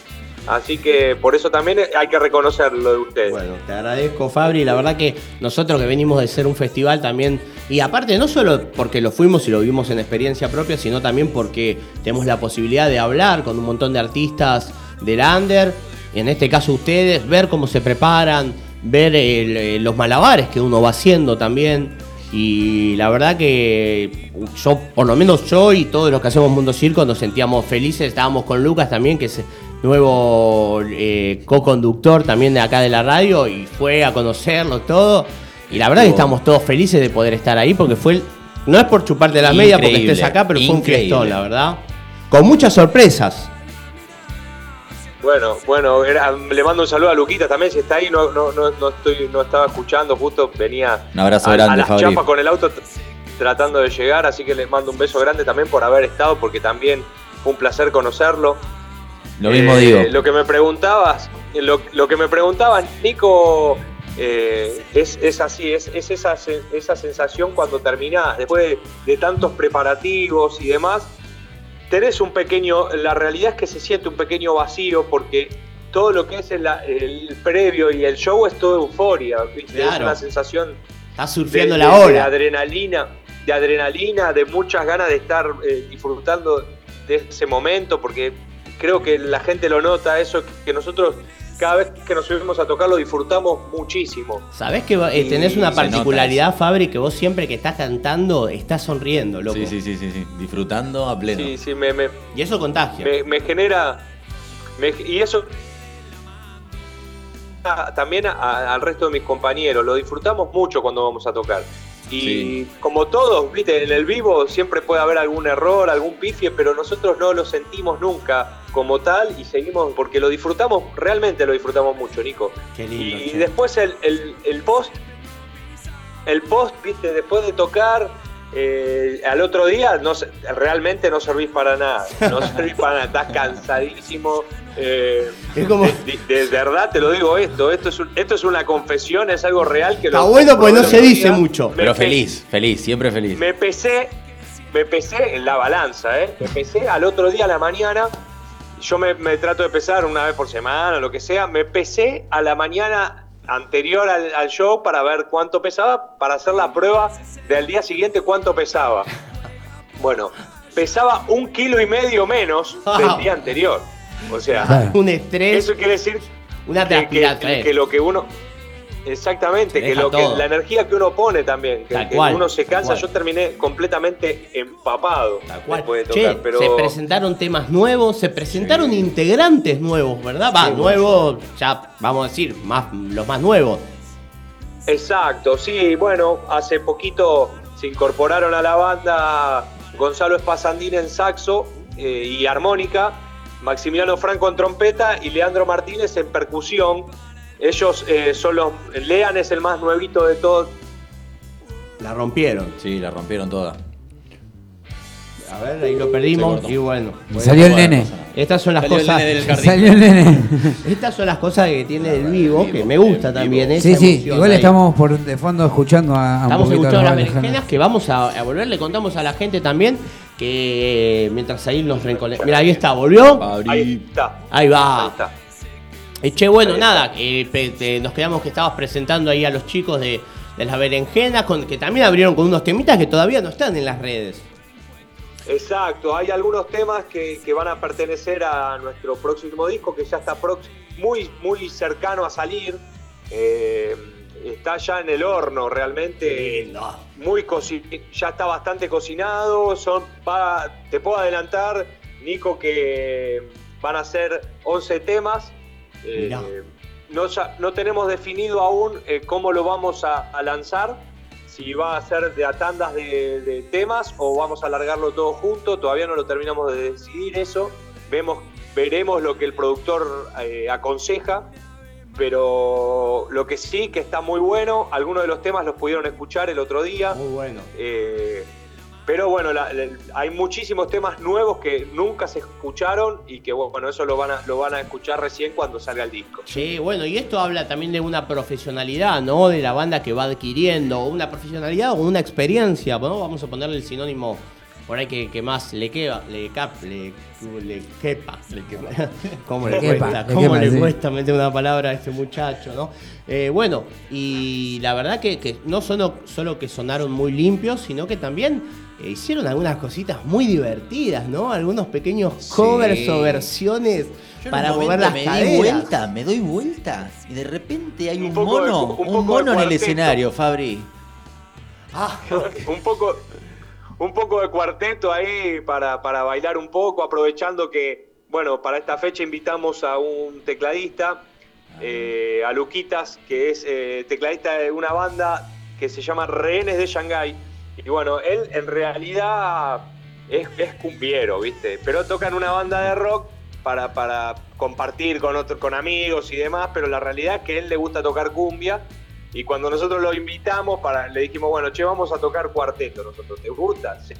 Así que por eso también hay que reconocer lo de ustedes. Bueno, te agradezco, Fabri. La verdad que nosotros que venimos de ser un festival también, y aparte no solo porque lo fuimos y lo vimos en experiencia propia, sino también porque tenemos la posibilidad de hablar con un montón de artistas del under, en este caso ustedes, ver cómo se preparan, ver eh, los malabares que uno va haciendo también. Y la verdad que yo, por lo menos yo y todos los que hacemos Mundo Circo nos sentíamos felices. Estábamos con Lucas también, que es nuevo eh, co-conductor también de acá de la radio y fue a conocerlo todo. Y la verdad que estamos todos felices de poder estar ahí porque fue, el- no es por chuparte la media porque estés acá, pero fue un increíble. fiestón, la verdad. Con muchas sorpresas. Bueno, bueno, era- le mando un saludo a Luquita también, si está ahí, no, no, no, no estoy, no estaba escuchando, justo venía Un abrazo a, grande, a las chapas con el auto tratando de llegar, así que les mando un beso grande también por haber estado, porque también fue un placer conocerlo. Lo mismo Eh, digo. Lo que me preguntabas, lo, lo que me preguntabas, Nico, eh, es, es así, es, es esa, esa sensación cuando terminás, después de, de tantos preparativos y demás, tenés un pequeño, la realidad es que se siente un pequeño vacío porque todo lo que es el, el previo y el show es todo euforia, ¿viste? es Claro. una sensación Estás surfeando de- la de- De ola. adrenalina, de adrenalina, de muchas ganas de estar eh, disfrutando de ese momento, porque creo que la gente lo nota, eso que nosotros cada vez que nos subimos a tocar lo disfrutamos muchísimo. Sabés que eh, tenés una particularidad, Fabri, que vos siempre que estás cantando estás sonriendo, loco. Sí, sí, sí, sí, sí. Disfrutando a pleno. Sí, sí, me, me, Y eso contagia. me, me genera. me- y eso a- también a- al resto de mis compañeros. Lo disfrutamos mucho cuando vamos a tocar. Y Sí. como todos, viste, en el vivo siempre puede haber algún error, algún pifie, pero nosotros no lo sentimos nunca como tal y seguimos, porque lo disfrutamos, realmente lo disfrutamos mucho, Nico. Qué lindo. Y che. después el, el- el post, el post, viste, después de tocar, eh, al otro día no realmente no servís para nada. No <laughs> servís para nada, estás cansadísimo. eh, Es como- de, de verdad te lo digo esto, esto es, un- esto es una confesión, es algo real que Está lo bueno porque no se dice día. mucho. Me Pero pe- feliz, feliz, siempre feliz. Me pesé, me pesé en la balanza, ¿eh? Me pesé al otro día a la mañana. Yo me, me trato de pesar una vez por semana, lo que sea. Me pesé a la mañana anterior al, al show para ver cuánto pesaba, para hacer la prueba del día siguiente cuánto pesaba. Bueno, pesaba un kilo y medio menos del día anterior. O sea, Un estrés, eso quiere decir una que, que lo que uno exactamente Te que lo que la energía que uno pone también que, Tal que cual, uno se tal cansa cual. yo terminé completamente empapado después de Che, tocar pero se presentaron temas nuevos, se presentaron integrantes nuevos, ¿verdad? Va, Sí, nuevos, ya vamos a decir, más, los más nuevos. exacto sí bueno hace poquito se incorporaron a la banda Gonzalo Espasandín en saxo eh, y armónica Maximiliano Franco en trompeta y Leandro Martínez en percusión ellos eh, son los Lean es el más nuevito de todos La rompieron. Sí, la rompieron toda. A ver, ahí lo perdimos y bueno. Salió el Bueno, nene. Estas son las Salió el cosas. nene del jardín. Salió el nene. <laughs> Estas son las cosas que tiene el vivo, que me gusta también. esa Sí, sí, igual ahí. estamos por de fondo escuchando a, un Estamos poquito escuchando las berenjenas. que vamos a, a volver. Le contamos a la gente también que mientras ahí nos reenconectamos. Mira, ahí está, volvió. Ahí está. Ahí va. Ahí está. Eh, che, bueno, nada, eh, pe- te- nos quedamos que estabas presentando ahí a los chicos de, de las berenjenas, con, que también abrieron con unos temitas que todavía no están en las redes. Exacto, hay algunos temas que, que van a pertenecer a nuestro próximo disco que ya está prox- muy, muy cercano a salir. Eh, está ya en el horno realmente. Muy coci- ya está bastante cocinado. Son, va- te puedo adelantar, Nico, que van a ser 11 temas. Eh, no, ya- no tenemos definido aún eh, cómo lo vamos a, a lanzar, si va a ser de a tandas de, de temas o vamos a alargarlo todo junto, todavía no lo terminamos de decidir eso, Vemos, veremos lo que el productor eh, aconseja, pero lo que sí que está muy bueno, algunos de los temas los pudieron escuchar el otro día. Muy bueno. Eh, pero bueno, la- la- hay muchísimos temas nuevos que nunca se escucharon y que bueno, eso lo van a, lo van a escuchar recién cuando salga el disco. Sí, bueno, y esto habla también de una profesionalidad, ¿no? De la banda que va adquiriendo, una profesionalidad o una experiencia, ¿no? Vamos a ponerle el sinónimo por ahí que, que más le quepa, le, cap, le, le quepa, le quepa. <laughs> ¿Cómo le, quepa, cuesta? le ¿Cómo quepa, le sí. cuesta meter una palabra a este muchacho, no? Eh, bueno, y la verdad que, que no solo, solo que sonaron muy limpios, sino que también hicieron algunas cositas muy divertidas, ¿no? Algunos pequeños covers o versiones Yo para un mover las me caderas. di vuelta, me doy vuelta y de repente hay un, de- mono, un un, mono en el cuarteto. escenario, Fabri. <laughs> un poco un poco de cuarteto ahí para, para bailar un poco, aprovechando que, bueno, para esta fecha invitamos a un tecladista, eh, a Luquitas, que es eh, tecladista de una banda que se llama Rehenes de Shanghái. Y bueno, él en realidad es, es cumbiero, ¿viste? Pero toca en una banda de rock para, para compartir con, otro, con amigos y demás, pero la realidad es que a él le gusta tocar cumbia. Y cuando nosotros lo invitamos, para, le dijimos, bueno, che, vamos a tocar cuarteto. Nosotros, ¿te gusta? Sí,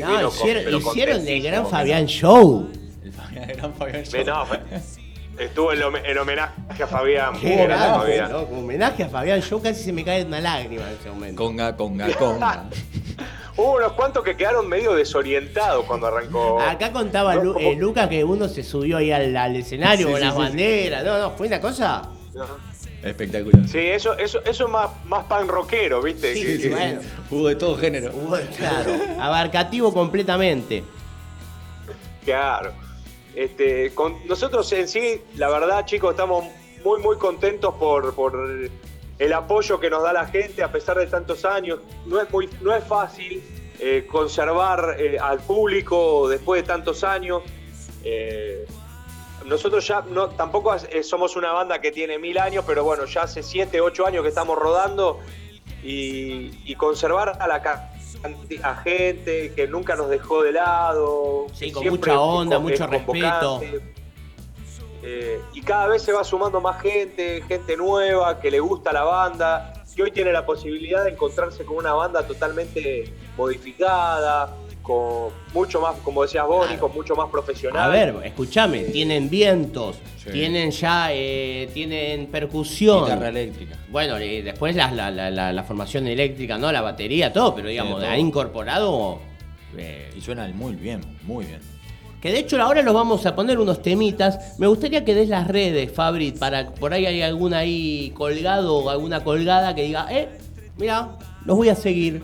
No, vino con- hicieron, hicieron el gran Fabián Show. El gran Fabián Ve, no, fue- <laughs> estuvo en homenaje a Fabián. Qué grande, grande, Fabián. ¿no? Como homenaje a Fabián Show casi se me cae una lágrima en ese momento. Conga, conga, conga. <laughs> Hubo unos cuantos que quedaron medio desorientados cuando arrancó. Acá contaba No, Lu- eh, Luca que uno se subió ahí al, al escenario Sí, con sí, las sí, sí. banderas. No, no, fue una cosa. Espectacular. Sí, eso, eso, eso es más, más pan rockero, ¿viste? Sí, sí, bueno. Hubo de todo género. Claro, abarcativo completamente. Claro. Este, con nosotros en sí, la verdad, chicos, estamos muy, muy contentos por, el apoyo que nos da la gente a pesar de tantos años. No es, no es fácil eh, conservar eh, al público después de tantos años. Eh, nosotros ya no, tampoco somos una banda que tiene mil años, pero bueno, ya hace siete, ocho años que estamos rodando y, y conservar a la ca- a gente que nunca nos dejó de lado. Sí, con mucha onda, mucho convocante. Eh, y cada vez se va sumando más gente, gente nueva que le gusta la banda, que hoy tiene la posibilidad de encontrarse con una banda totalmente modificada, con mucho más, como decías vos, Nico, mucho más profesional. A ver, escúchame, tienen vientos, Sí. tienen ya, eh, tienen percusión. Guitarra eléctrica. Bueno, y después la, la, la, la- formación eléctrica, ¿no? La batería, todo, pero digamos, todo. han incorporado. eh, Y suena muy bien, muy bien. que de hecho ahora los vamos a poner unos temitas. Me gustaría que des las redes, Fabri, para por ahí hay alguna ahí colgado o alguna colgada que diga, eh, mira, los voy a seguir.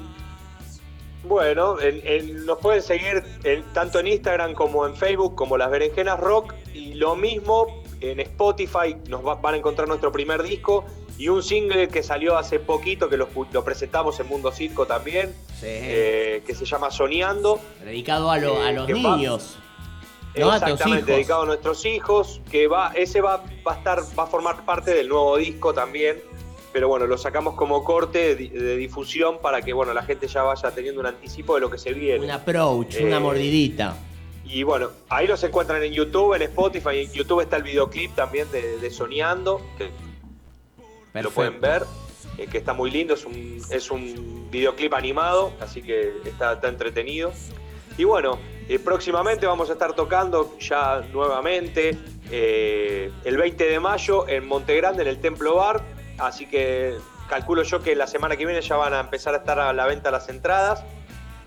Bueno, en- en- nos pueden seguir en- tanto en Instagram como en Facebook, como Las Berenjenas Rock, y lo mismo en Spotify, nos va- van a encontrar nuestro primer disco y un single que salió hace poquito, que lo, lo presentamos en Mundo Circo también, eh, que se llama Soñando. Dedicado a, lo- a Eh, los que va- niños. A Exactamente, dedicado a nuestros hijos, que va, ese va, va a estar, va a formar parte del nuevo disco también. Pero bueno, lo sacamos como corte de, di- de difusión para que bueno, la gente ya vaya teniendo un anticipo de lo que se viene. Un approach, Eh, una mordidita. Y bueno, ahí los encuentran en YouTube, en Spotify. En YouTube está el videoclip también de, de Soñando, que lo pueden ver, eh, que está muy lindo. Es un, es un videoclip animado, así que está, está entretenido. Y bueno, Eh, próximamente vamos a estar tocando ya nuevamente eh, el 20 de mayo en Montegrande, en el Templo Bar. Así que calculo yo que la semana que viene ya van a empezar a estar a la venta las entradas.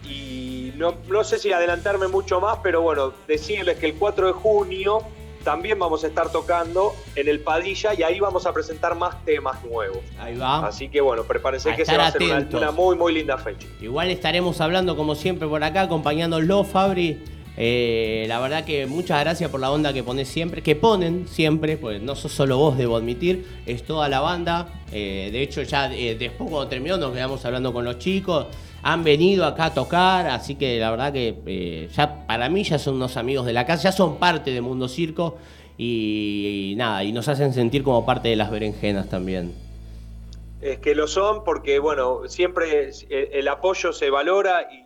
Y no, no sé si adelantarme mucho más, pero bueno, decirles que el 4 de junio también vamos a estar tocando en el Padilla y ahí vamos a presentar más temas nuevos. Ahí va. Así que bueno, prepárense A que se va a ser una, una muy, muy linda fecha. Igual estaremos hablando como siempre por acá, acompañándolo, Fabri. Eh, la verdad que muchas gracias por la onda que pones siempre, que ponen siempre, pues no sos solo vos, debo admitir, es toda la banda. Eh, de hecho, ya eh, después cuando terminó nos quedamos hablando con los chicos. Han venido acá a tocar, así que la verdad que ya para mí ya son unos amigos de la casa, ya son parte de Mundo Circo y, y nada, y nos hacen sentir como parte de las berenjenas también. Es que lo son porque, bueno, siempre el apoyo se valora y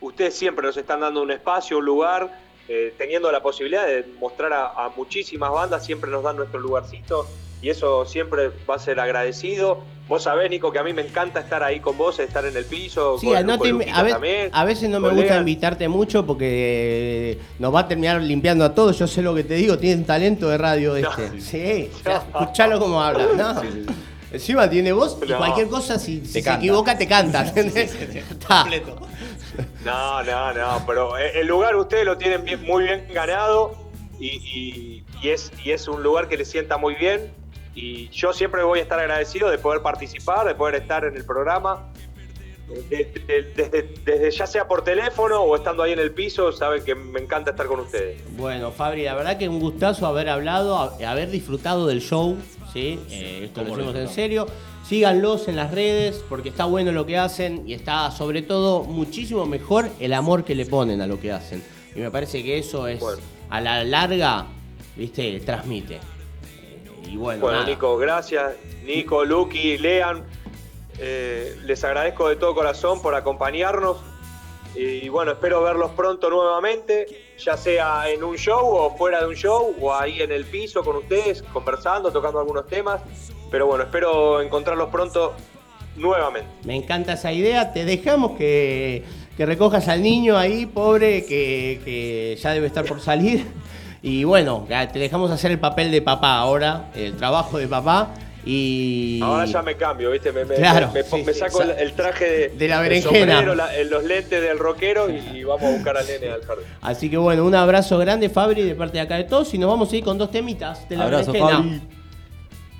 ustedes siempre nos están dando un espacio, un lugar, eh, teniendo la posibilidad de mostrar a, a muchísimas bandas, siempre nos dan nuestro lugarcito y eso siempre va a ser agradecido. Vos sabés, Nico, que a mí me encanta estar ahí con vos, estar en el piso, Sí, con, no con te- a, ve- también. a veces no me gusta invitarte mucho porque nos va a terminar limpiando a todos. Yo sé lo que te digo, tienen talento de radio este. Sí, ya, escuchalo como habla. ¿no? Encima tiene voz y No. cualquier cosa, si, si se equivoca, te canta. ¿entendés? Está. No, no, no, pero el lugar ustedes lo tienen bien- muy bien ganado y, y- y es, y es un lugar que les sienta muy bien y yo siempre voy a estar agradecido de poder participar, de poder estar en el programa. De- de- desde, desde ya sea por teléfono o estando ahí en el piso, saben que me encanta estar con ustedes. Bueno, Fabri, la verdad que un gustazo haber hablado, haber disfrutado del show, ¿sí? Eh, esto lo decimos en serio. Síganlos en las redes porque está bueno lo que hacen y está sobre todo muchísimo mejor el amor que le ponen a lo que hacen. Y me parece que eso es, Bueno. a la larga, viste, transmite. Eh, Y bueno, Bueno, nada. Nico, gracias. Nico, Lucky, Lean, eh, les agradezco de todo corazón por acompañarnos. Y bueno, espero verlos pronto nuevamente, ya sea en un show o fuera de un show, o ahí en el piso con ustedes, conversando, tocando algunos temas. Pero bueno, espero encontrarlos pronto nuevamente. Me encanta esa idea. Te dejamos que, que recojas al niño ahí, pobre, que, que ya debe estar por salir. Y bueno, ya te dejamos hacer el papel de papá ahora, el trabajo de papá. Y. Ahora ya me cambio, ¿viste? Me, me- Claro, me- sí, me sí, saco sa- el, el traje de, de la el berenjena. sombrero, la- el- los lentes del rockero y, <laughs> vamos a buscar al nene al jardín. Así que bueno, un abrazo grande, Fabri, de parte de acá de todos. Y nos vamos a ir con dos temitas de la Abrazo, berenjena.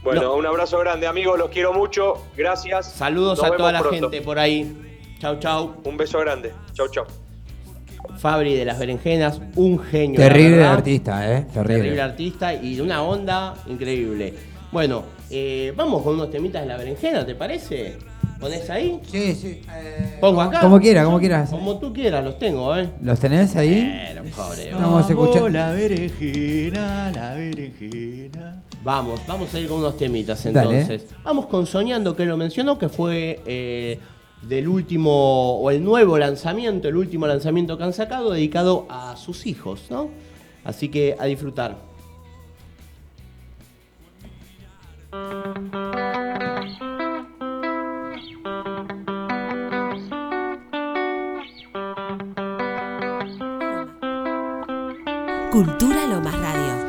Bueno, No. un abrazo grande, amigos, los quiero mucho. Gracias. Saludos Nos a toda la pronto. gente por ahí. Chau, chau. Un beso grande. Chau, chau. Fabri de las berenjenas, un genio. Terrible artista, ¿eh? Terrible. Terrible. artista y de una onda increíble. Bueno, eh, vamos con unos temitas de la berenjena, ¿te parece? ¿Ponés ahí? Sí, sí. Pongo acá. Como quiera, como quieras. Como tú quieras, los tengo, ¿eh? ¿Los tenés ahí? Pero, pobre. Vamos a escuchar. la berenjena, la berenjena. Vamos, vamos a ir con unos temitas Dale. entonces. Vamos con Soñando, que lo mencionó, que fue eh, del último, o el nuevo lanzamiento, el último lanzamiento que han sacado, dedicado a sus hijos, ¿no? Así que a disfrutar. Cultura Lomas Radio.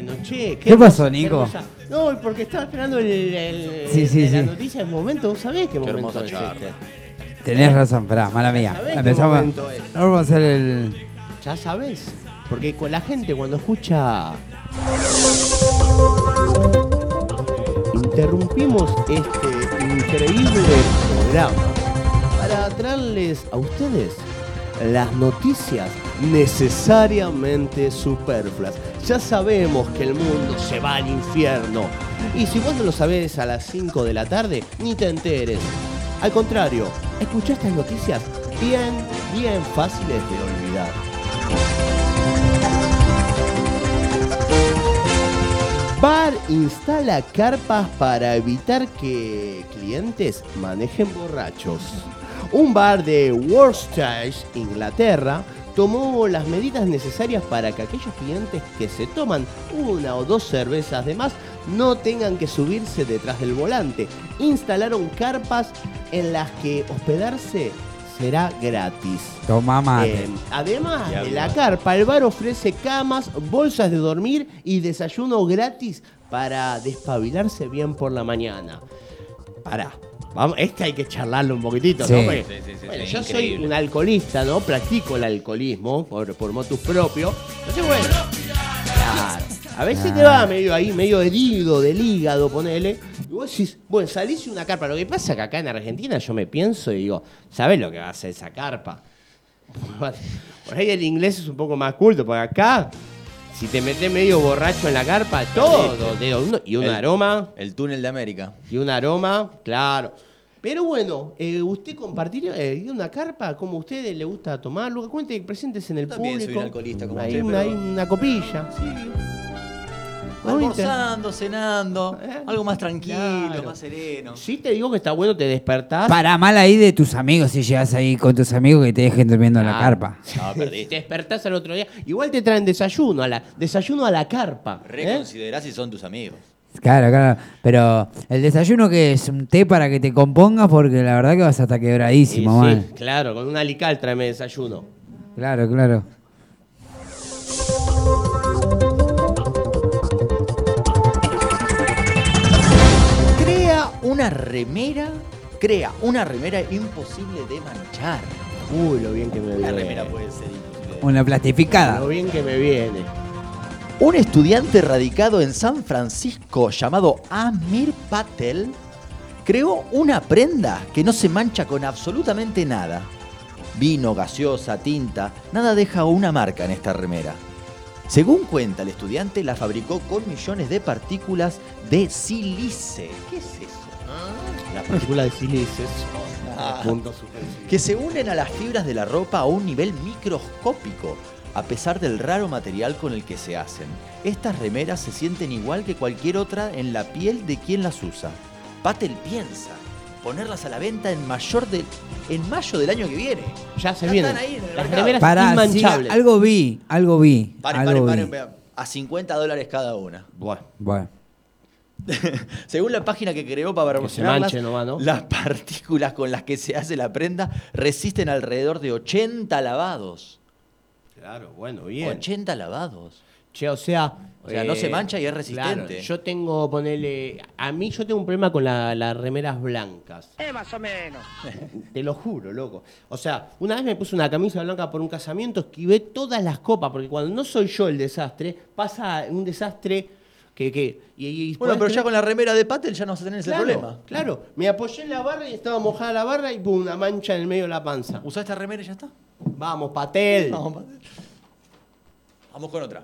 Bueno, che. ¿Qué pasó, Nico? hermosa- No, porque estaba esperando el, el- Sí, sí, el- la sí. noticia del momento. ¿Vos sabés qué, Qué momento es este? Tenés razón, pará, mala mía. ¿Sabés qué Empezamos. momento es? Ahora vamos a hacer el. Ya sabes. Porque con la gente cuando escucha. Interrumpimos este increíble programa para traerles a ustedes las noticias necesariamente superfluas. Ya sabemos que el mundo se va al infierno. Y si vos no lo sabés a las 5 de la tarde, ni te enteres. Al contrario, escuchá estas noticias bien, bien fáciles de olvidar. Bar instala carpas para evitar que clientes manejen borrachos. Un bar de Worcestershire, Inglaterra, tomó las medidas necesarias para que aquellos clientes que se toman una o dos cervezas de más no tengan que subirse detrás del volante. Instalaron carpas en las que hospedarse será gratis. Toma mate. Eh, además de la carpa, el bar ofrece camas, bolsas de dormir y desayuno gratis para despabilarse bien por la mañana. Pará. Vamos, este hay que charlarlo un poquitito, Sí. ¿no? Porque, Sí, sí, sí, bueno, sí, yo increíble. soy un alcoholista, ¿no? Practico el alcoholismo por, por motus propio. Entonces, bueno, claro. A veces te va medio ahí, medio herido del hígado, ponele. Y vos decís, bueno, salís una carpa. Lo que pasa es que acá en Argentina yo me pienso y digo, ¿sabés lo que va a hacer esa carpa? <laughs> Por ahí el inglés es un poco más culto, porque acá, si te metes medio borracho en la carpa, todo, de uno- y un El- aroma, El túnel de América. y un aroma, claro. Pero bueno, eh, usted compartiría eh, una carpa, como a usted le gusta tomarlo, cuente, presentes en el También soy público. un alcoholista como Ahí usted, una, pero- ahí una copilla, sí. Almorzando, cenando, algo más tranquilo, Claro. más sereno. Sí te digo que está bueno, te despertás. Para mal ahí de tus amigos, si llegas ahí con tus amigos que te dejen durmiendo en la Ah. carpa. No, <laughs> Te perdiste. despertás al otro día. Igual te traen desayuno, a la, desayuno a la carpa. ¿eh? Reconsiderá si son tus amigos. Claro, claro. Pero el desayuno que es un té para que te compongas porque la verdad que vas a estar Sí, quebradísimo, sí, man. claro, con un alical tráeme desayuno. Claro, claro. Una remera, crea una remera imposible de manchar. Uy, lo bien que me Una viene. remera puede ser imposible. Una plastificada. Lo bien que me viene. Un estudiante radicado en San Francisco llamado Amir Patel creó una prenda que no se mancha con absolutamente nada. Vino, gaseosa, tinta, nada deja una marca en esta remera. Según cuenta el estudiante, la fabricó con millones de partículas de silice. ¿Qué es? La película de silices. Ah. Punto suspensivo. que se unen a las fibras de la ropa a un nivel microscópico, a pesar del raro material con el que se hacen. Estas remeras se sienten igual que cualquier otra en la piel de quien las usa. Patel piensa ponerlas a la venta en, mayor de, en mayo del año que viene. Ya se Ya vienen. están ahí en el Las mercado. remeras Pará, sí, inmanchables. algo vi, algo vi. Paren, algo paren, vi. paren. A 50 dólares cada una. Bueno, Bueno. <laughs> Según la página que creó para se promocionarlas, manche nomás, ¿no? las partículas con las que se hace la prenda resisten alrededor de 80 lavados. claro, bueno, bien. 80 lavados. Che, o sea. O sea, no se mancha y es resistente. claro, yo tengo, ponerle. A mí yo tengo un problema con la- las remeras blancas. Eh, más o menos. <laughs> Te lo juro, loco. O sea, una vez me puse una camisa blanca por un casamiento, esquivé todas las copas, porque cuando no soy yo el desastre, pasa un desastre que. que y, y Bueno, pero ya con la remera de Patel ya no vas a tener ese claro, problema. Claro, me apoyé en la barra y estaba mojada la barra y pum, una mancha en el medio de la panza. Usá esta remera y ya está. Vamos, Patel. <laughs> Vamos, Patel. Vamos con otra.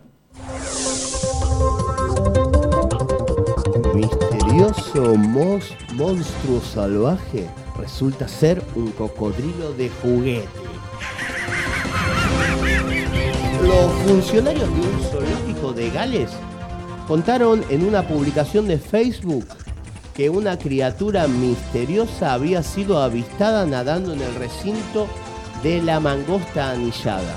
Misterioso mos- monstruo salvaje resulta ser un cocodrilo de juguete. Los funcionarios de un zoológico de Gales contaron en una publicación de Facebook que una criatura misteriosa había sido avistada nadando en el recinto de la mangosta anillada.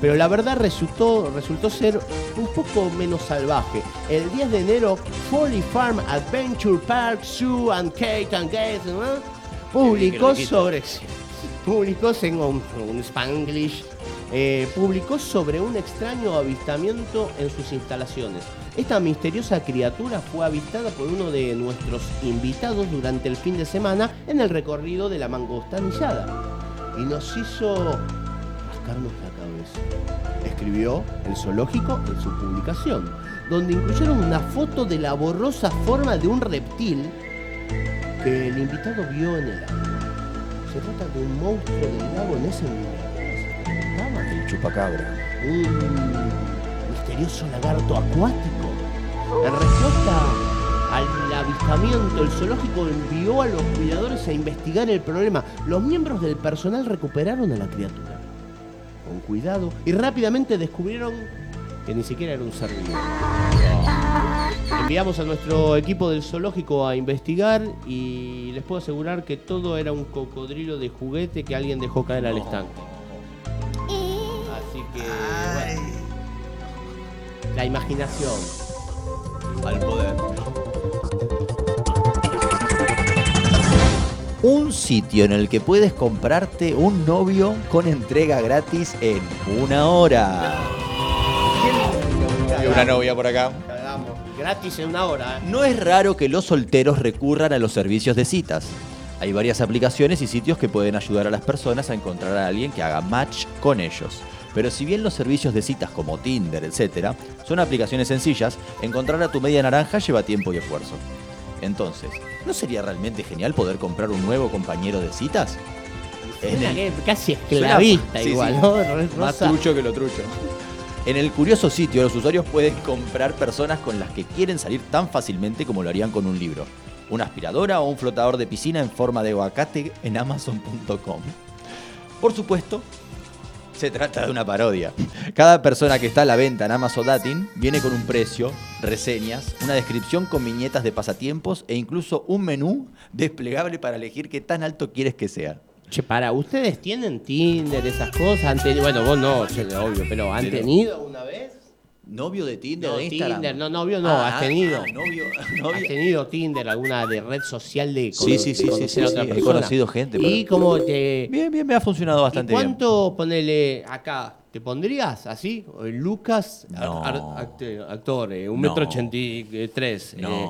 Pero la verdad resultó, resultó ser un poco menos salvaje. El 10 de enero, Folly Farm Adventure Park Zoo and Cake and Gates ¿no? publicó sobre publicó en un, un Spanglish eh, publicó sobre un extraño avistamiento en sus instalaciones. Esta misteriosa criatura fue avistada por uno de nuestros invitados durante el fin de semana en el recorrido de la mangosta anillada y nos hizo rascarnos la cabeza. Escribió el zoológico en su publicación, donde incluyeron una foto de la borrosa forma de un reptil que el invitado vio en el agua. Se trata de un monstruo del lago en ese momento. El chupacabra. Un misterioso lagarto acuático. En respuesta al avistamiento, el zoológico envió a los cuidadores a investigar el problema. Los miembros del personal recuperaron a la criatura. Con cuidado y rápidamente descubrieron que ni siquiera era un ser vivo. Enviamos a nuestro equipo del zoológico a investigar y les puedo asegurar que todo era un cocodrilo de juguete que alguien dejó caer al estanque. Así que bueno, la imaginación. Al poder. Un sitio en el que puedes comprarte un novio con entrega gratis en una hora. Y una novia por acá. Gratis en una hora. ¿eh? No es raro que los solteros recurran a los servicios de citas. Hay varias aplicaciones y sitios que pueden ayudar a las personas a encontrar a alguien que haga match con ellos. Pero si bien los servicios de citas como Tinder, etc., son aplicaciones sencillas, encontrar a tu media naranja lleva tiempo y esfuerzo. Entonces, ¿no sería realmente genial poder comprar un nuevo compañero de citas? En el- que casi esclavista sí, igual, sí. ¿no? Re- Más trucho que lo trucho. En el curioso sitio, los usuarios pueden comprar personas con las que quieren salir tan fácilmente como lo harían con un libro. una aspiradora o un flotador de piscina en forma de aguacate en amazon.com. Por supuesto, se trata de una parodia. Cada persona que está a la venta en Amazon Dating viene con un precio, reseñas, una descripción con viñetas de pasatiempos e incluso un menú desplegable para elegir qué tan alto quieres que sea. Che, para, ¿ustedes tienen Tinder, esas cosas? ¿Han tenido- bueno, vos no, che, obvio, pero ¿han tenido una vez? ¿Novio de Tinder No, de Instagram? Tinder, no, novio no, Ah, has tenido. ah, novio, ¿Has <laughs> novio. tenido Tinder, alguna de red social de, Sí, sí, sí, sí, sí, sí, he conocido gente, ¿Y cómo te...? Bien, bien, me ha funcionado bastante ¿Y bien. cuánto, ponele, acá, te pondrías así? Lucas, No. ar- actor, eh, un No. metro ochenta y tres. No, eh,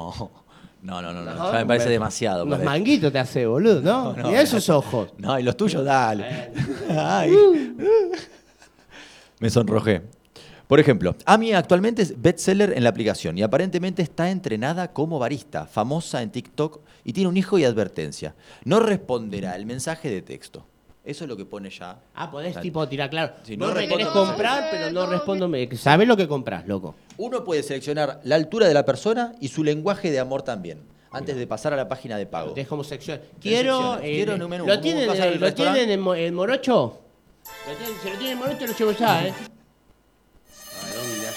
no, no, no, no, no, ya me parece demasiado. Para- manguitos te hace, boludo, ¿no? <laughs> No, no, Mirá esos ojos. No, y los tuyos, dale. <laughs> Ay. Uh. Me sonrojé. Por ejemplo, Ami actualmente es bestseller en la aplicación y aparentemente está entrenada como barista, famosa en TikTok y tiene un hijo y advertencia. No responderá el mensaje de texto. Eso es lo que pone ya. Ah, podés tipo tirar claro. Si no no me querés comprar, pero no respondo. me- ¿Sabés lo que compras, loco? Uno puede seleccionar la altura de la persona y su lenguaje de amor también, antes de pasar a la página de pago. Es como sección. Quiero. eh, Quiero en un menú. ¿Lo ¿Cómo tienen, ¿lo tienen en Morocho? ¿Lo tienen- si lo tienen en Morocho, lo llevo ya, ¿eh?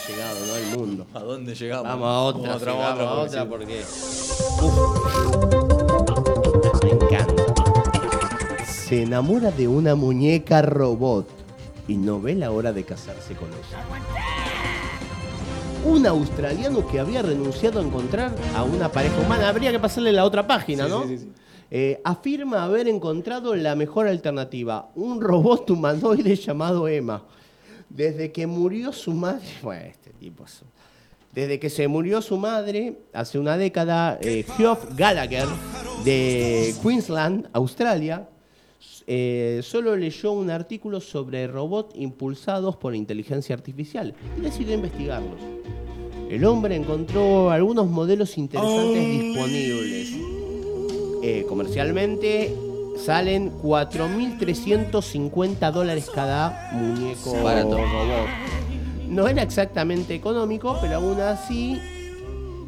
¿A dónde ha llegado, no? El mundo. ¿A dónde llegamos? Vamos a otra, Vamos a otra, sí, vamos a otra, otra porque. Uf. Me encanta. Se enamora de una muñeca robot y no ve la hora de casarse con ella. Un australiano que había renunciado a encontrar a una pareja humana. Habría que pasarle la otra página, ¿no? Eh, afirma haber encontrado la mejor alternativa, un robot humanoide llamado Emma. Desde que murió su madre, <laughs> bueno, este tipo es- Desde que se murió su madre, hace una década, eh, Geoff Gallagher, de Queensland, Australia, eh, solo leyó un artículo sobre robots impulsados por inteligencia artificial y decidió investigarlos. El hombre encontró algunos modelos interesantes disponibles. Eh, comercialmente salen 4.350 dólares cada muñeco Barato. robot. No era exactamente económico, pero aún así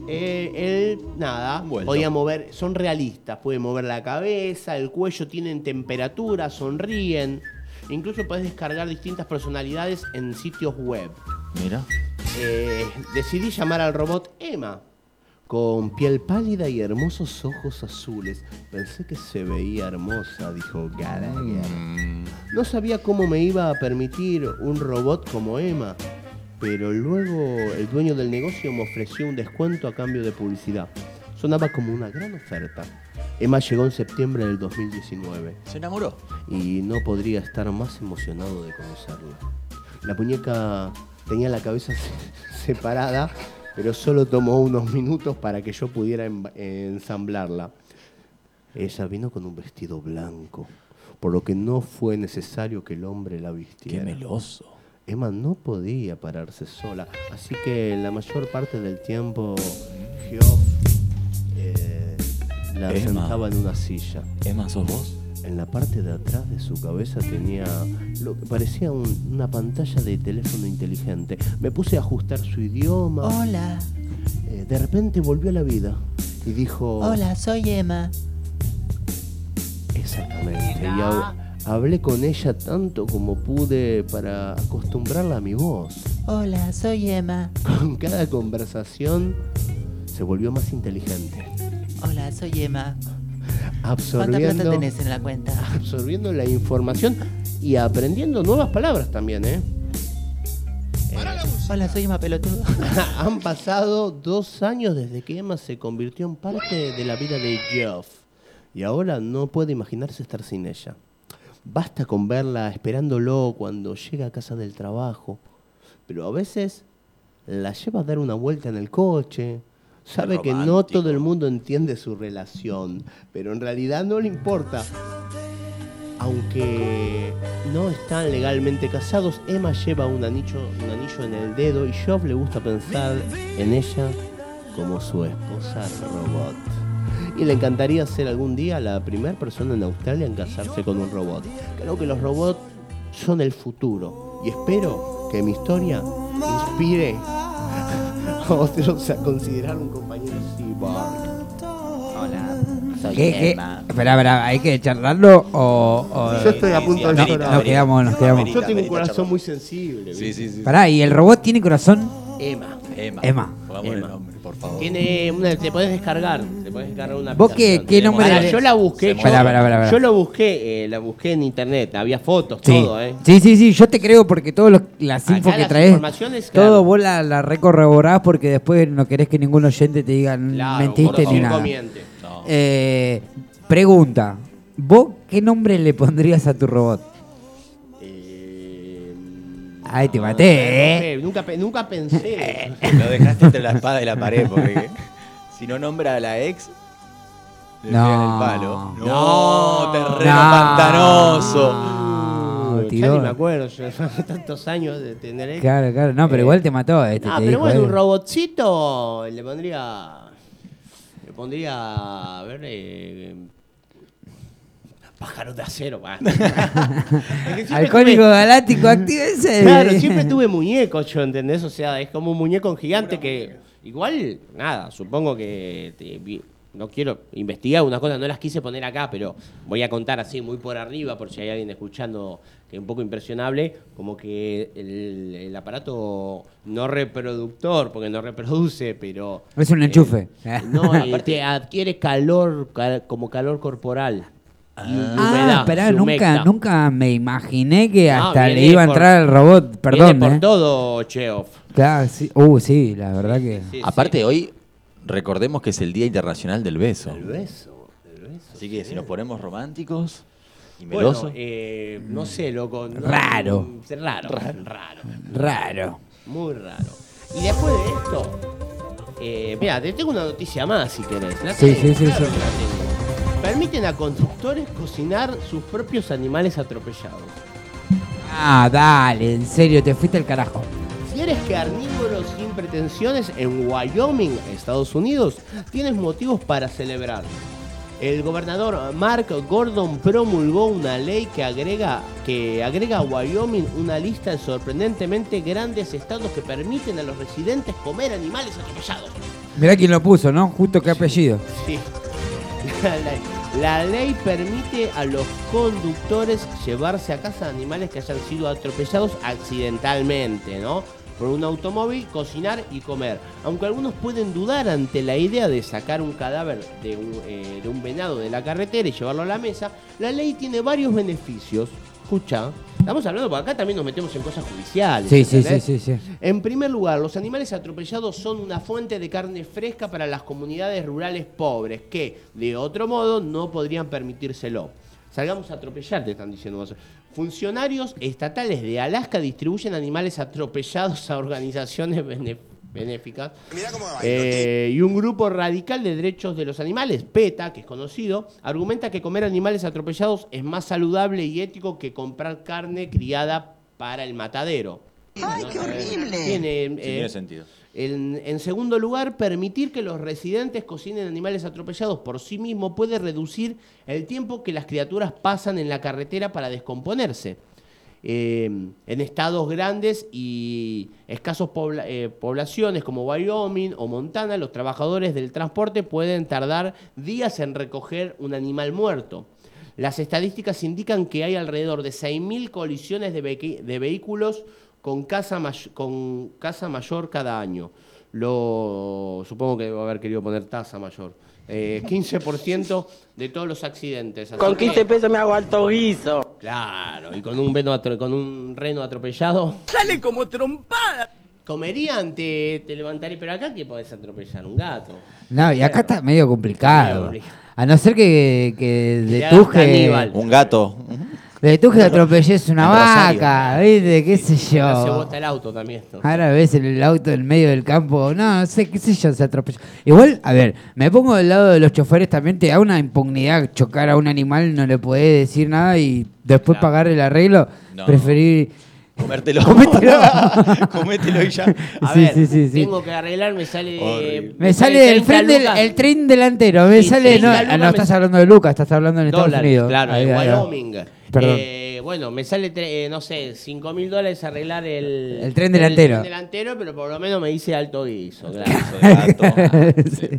eh, él, nada, Vuelto. podía mover, son realistas, puede mover la cabeza, el cuello, tienen temperatura, sonríen. Incluso puedes descargar distintas personalidades en sitios web. Mira. Eh, decidí llamar al robot Emma, con piel pálida y hermosos ojos azules. Pensé que se veía hermosa, dijo Gallagher. No sabía cómo me iba a permitir un robot como Emma, pero luego el dueño del negocio me ofreció un descuento a cambio de publicidad. Sonaba como una gran oferta. Emma llegó en septiembre del 2019 Se enamoró. y no podría estar más emocionado de conocerla. La muñeca tenía la cabeza se- <laughs> separada, pero solo tomó unos minutos para que yo pudiera ensamblarla. Ella vino con un vestido blanco, por lo que no fue necesario que el hombre la Qué vistiera. meloso. Emma no podía pararse sola, así que la mayor parte del tiempo Geoff eh, la Emma. sentaba en una silla. Emma, ¿sos vos? En la parte de atrás de su cabeza tenía lo que parecía un- una pantalla de teléfono inteligente. Me puse a ajustar su idioma. Hola, Eh, de repente volvió a la vida y dijo... hola, soy Emma. Exactamente. Y hab- hablé con ella tanto como pude para acostumbrarla a mi voz. Hola, soy Emma. Con cada conversación se volvió más inteligente. Hola, soy Emma. ¿Cuánta Absorbiendo, plata tenés en la cuenta? absorbiendo la información y aprendiendo nuevas palabras también, ¿eh? Hola, soy Emma Pelotudo. <laughs> Han pasado dos años desde que Emma se convirtió en parte de la vida de Geoff y ahora no puede imaginarse estar sin ella. Basta con verla esperándolo cuando llega a casa del trabajo, pero a veces la lleva a dar una vuelta en el coche. Sabe que no todo el mundo entiende su relación, pero en realidad no le importa. Aunque no están legalmente casados, Emma lleva un anillo, un anillo en el dedo y Geoff le gusta pensar en ella como su esposa robot. Y le encantaría ser algún día la primera persona en Australia en casarse con un robot. Creo que los robots son el futuro y espero que mi historia inspire <laughs> otros a considerar un compañero cyborg. Hola, soy ¿Qué, qué? Espera, espera, ¿hay que charlarlo o...? o- Yo estoy a punto de No, llorar. Nos quedamos, nos quedamos. Yo tengo un corazón muy sensible. Sí, sí, sí. Pará, ¿y el robot tiene corazón? Emma. Emma. Emma. Pongámosle Emma. nombre, favor. Tiene una, te podés descargar, te podés descargar una ¿Vos qué- qué nombre Yo la busqué, yo, Pará, pará, pará, pará. yo lo busqué, eh, la busqué en internet, había fotos, Sí. todo, ¿eh? sí, sí, sí, yo te creo porque todas las Acá info que traes, todo claro. vos la, la recorroborás porque después no querés que ningún oyente te diga Claro, mentiste ni nada. No. Eh, pregunta, ¿vos qué nombre le pondrías a tu robot? Ay, te no, maté, ¿eh? Nunca, nunca pensé. <laughs> Lo dejaste entre la espada y la pared, porque si no nombra a la ex, le No. pegan el palo. No. No, terreno No. pantanoso. No, ya tiró. ni me acuerdo, yo tantos años de tener esto. Claro, claro, no, pero Eh, igual te mató este. Ah, pero dijo bueno, un robotcito le pondría. Le pondría. A ver. Eh, pájaro de acero. va. <laughs> Alcohólico tuve- galáctico, actívese. Claro, siempre tuve muñecos yo, ¿entendés? O sea, es como un muñeco gigante que. Igual, nada, supongo que. te no quiero investigar unas cosas, no las quise poner acá, pero voy a contar así muy por arriba, por si hay alguien escuchando que es un poco impresionable, como que el, el aparato no reproductor, porque no reproduce, pero... Es un enchufe. No, <laughs> eh, te adquiere calor, ca- como calor corporal. Ah, esperá, nunca, nunca me imaginé que No, hasta le viene iba a por- entrar el robot, Viene perdón. por eh. todo, Cheoff. Claro, sí. Uh, sí, la verdad que. Sí, Aparte, hoy recordemos que es el Día Internacional del Beso. El beso, el beso. Así que si nos ponemos románticos y Bueno, melosos. eh, no sé, loco. no- Raro. mm, Raro, raro. Raro. Muy raro. Y después de esto, eh, mira, te tengo una noticia más si querés. ¿La Sí, sí, sí, Claro sí. Permiten a conductores cocinar sus propios animales atropellados. Ah, dale, en serio, te fuiste al carajo. Si eres carnívoro sin pretensiones en Wyoming, Estados Unidos, tienes motivos para celebrar. El gobernador Mark Gordon promulgó una ley que agrega, que agrega a Wyoming una lista de sorprendentemente grandes estados que permiten a los residentes comer animales atropellados. Mirá quién lo puso, ¿no? Justo qué apellido. Sí. La, ley permite a los conductores llevarse a casa animales que hayan sido atropellados accidentalmente, ¿no? Por un automóvil, cocinar y comer. Aunque algunos pueden dudar ante la idea de sacar un cadáver de un, eh, de un venado de la carretera y llevarlo a la mesa, la ley tiene varios beneficios. Escucha, estamos hablando, porque acá también nos metemos en cosas judiciales. Sí, sí, sí, sí, sí. En primer lugar, los animales atropellados son una fuente de carne fresca para las comunidades rurales pobres que, de otro modo, no podrían permitírselo. Salgamos a atropellar, te están diciendo. vos. Funcionarios estatales de Alaska distribuyen animales atropellados a organizaciones bene- benéficas. Eh, y un grupo radical de derechos de los animales, PETA, que es conocido, argumenta que comer animales atropellados es más saludable y ético que comprar carne criada para el matadero. ¡Ay, qué horrible! Tiene, Sí, eh, tiene sentido. en, en segundo lugar, permitir que los residentes cocinen animales atropellados por sí mismo puede reducir el tiempo que las criaturas pasan en la carretera para descomponerse. Eh, en estados grandes y escasos eh, poblaciones como Wyoming o Montana, los trabajadores del transporte pueden tardar días en recoger un animal muerto. Las estadísticas indican que hay alrededor de 6.000 colisiones de, vehículos con casa, con casa mayor cada año. Lo, supongo que debo haber querido poner tasa mayor. Eh, 15% de todos los accidentes. Así Con que- 15 pesos me hago alto guiso. Claro, y con un, veno atro- con un reno atropellado. Sale como trompada. Comerían, te, te levantaré, pero acá que podés atropellar un gato. No, y acá está medio complicado. complicado. A no ser que, que de hagas caníbal. Un gato. De tuje atropelles una En Rosario. vaca, ¿viste? ¿Qué sé Se yo? bota el auto también. ¿no? Ahora ves el auto en medio del campo, no, no sé, qué sé yo, se atropella. Igual, a ver, me pongo del lado de los choferes también, te da una impunidad chocar a un animal, no le podés decir nada y después Claro. pagar el arreglo, No. preferir... Comértelo. Comételo. <laughs> Comételo y ya. A Sí, ver, sí, sí, sí. tengo que arreglar, me sale. Horrible. Me sale el 30 tren, del, el tren delantero, me Sí, sale... 30 No, no me- estás hablando de Lucas, estás hablando en Estados dólares, Unidos. claro, Ahí, en ahí va. Wyoming. Perdón. Eh, bueno, me sale, eh, no sé, 5 mil dólares arreglar el, El tren delantero. El tren delantero, pero por lo menos me dice alto guiso. <laughs> gato. Sí.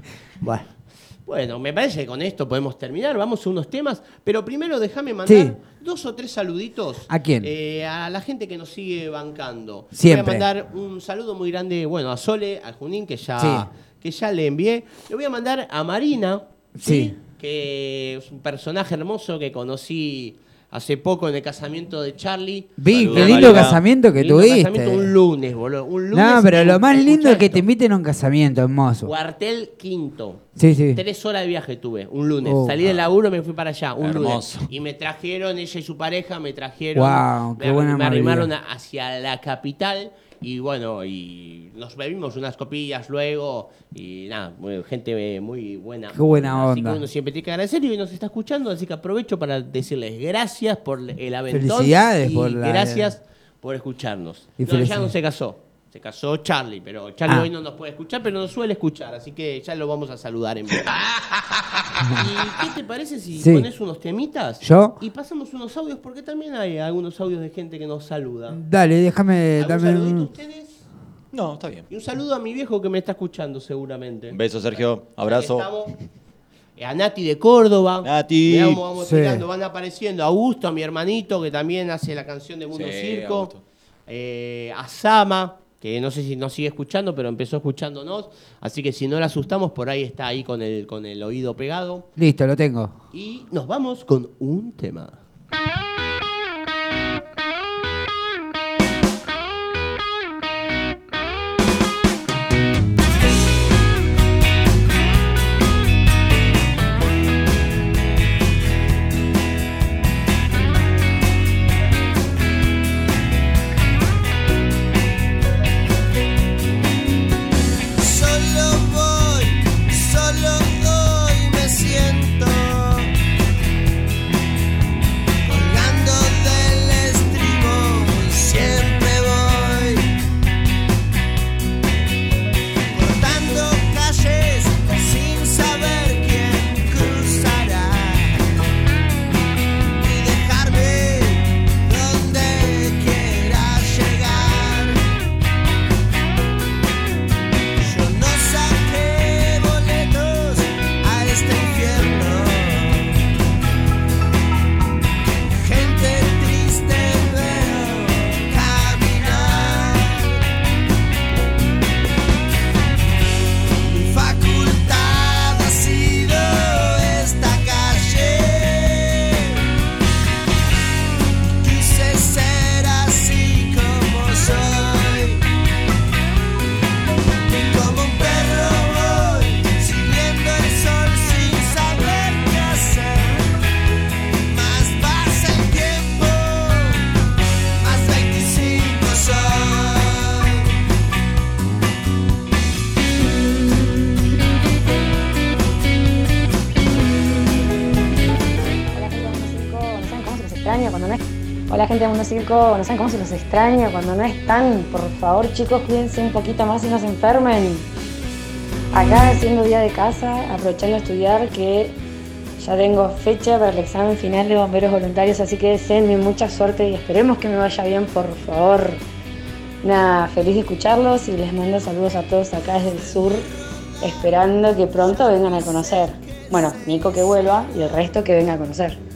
Bueno. Bueno, me parece que con esto podemos terminar. Vamos a unos temas. Pero primero déjame mandar Sí. dos o tres saluditos. ¿A quién? Eh, a la gente que nos sigue bancando. Siempre. Voy a mandar un saludo muy grande, bueno, a Sole, a Junín, que ya, Sí. que ya le envié. Le voy a mandar a Marina, Sí. que es un personaje hermoso que conocí hace poco en el casamiento de Charlie. Vi, Saludos, qué lindo casamiento que Lindo tuviste. casamiento un lunes, boludo. Un lunes. No, pero lo más lindo es que esto. te inviten a un casamiento, hermoso. Cuartel quinto. Sí, sí. Tres horas de viaje tuve, un lunes. Oh. Salí del laburo, me fui para allá, un Hermoso. lunes. Y me trajeron, ella y su pareja, me trajeron. Guau, qué me, buena me arrimaron a- hacia la capital. Y bueno, y nos bebimos unas copillas luego. Y nada, muy- gente muy buena. Qué buena Así que onda. uno siempre tiene que agradecer y hoy nos está escuchando. Así que aprovecho para decirles gracias por el aventón. Felicidades y por la- Gracias por escucharnos. Y No, ya no se casó. Se casó Charlie, pero Charlie Ah. hoy no nos puede escuchar, pero nos suele escuchar, así que ya lo vamos a saludar en vivo. <laughs> ¿Y qué te parece si Sí. pones unos temitas? ¿Yo? Y pasamos unos audios, porque también hay algunos audios de gente que nos saluda. Dale, déjame, ¿Algún dame saludito a un... ustedes? No, está bien. Y un saludo a mi viejo que me está escuchando seguramente. Un beso, Sergio. Abrazo. Eh, A Nati de Córdoba. Nati. Mirá cómo vamos Sí. tirando, van apareciendo. A Augusto, a mi hermanito, que también hace la canción de Mundo Sí, Circo. Augusto. Eh, a Sama, que no sé si nos sigue escuchando, pero empezó escuchándonos. Así que si no la asustamos, por ahí está ahí con el, con el oído pegado. Listo, lo tengo. Y nos vamos con un tema. Gente de Mundo Circo, no saben cómo se los extraña cuando no están. Por favor chicos, cuídense un poquito más y no se enfermen. Acá haciendo día de casa, aprovechando a estudiar que ya tengo fecha para el examen final de bomberos voluntarios, así que deseenme mucha suerte y esperemos que me vaya bien, por favor. Nada, feliz de escucharlos y les mando saludos a todos acá desde el sur, esperando que pronto vengan a conocer. Bueno, Nico que vuelva y el resto que venga a conocer.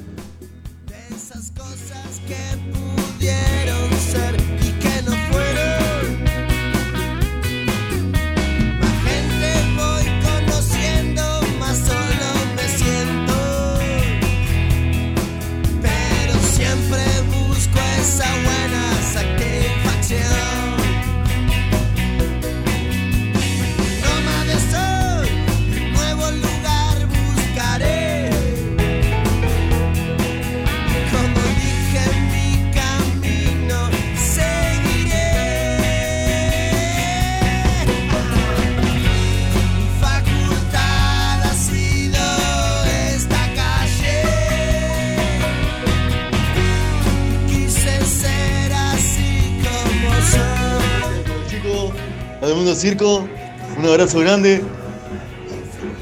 Circo, un abrazo grande.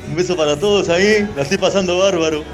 Un beso para todos ahí, la estoy pasando bárbaro.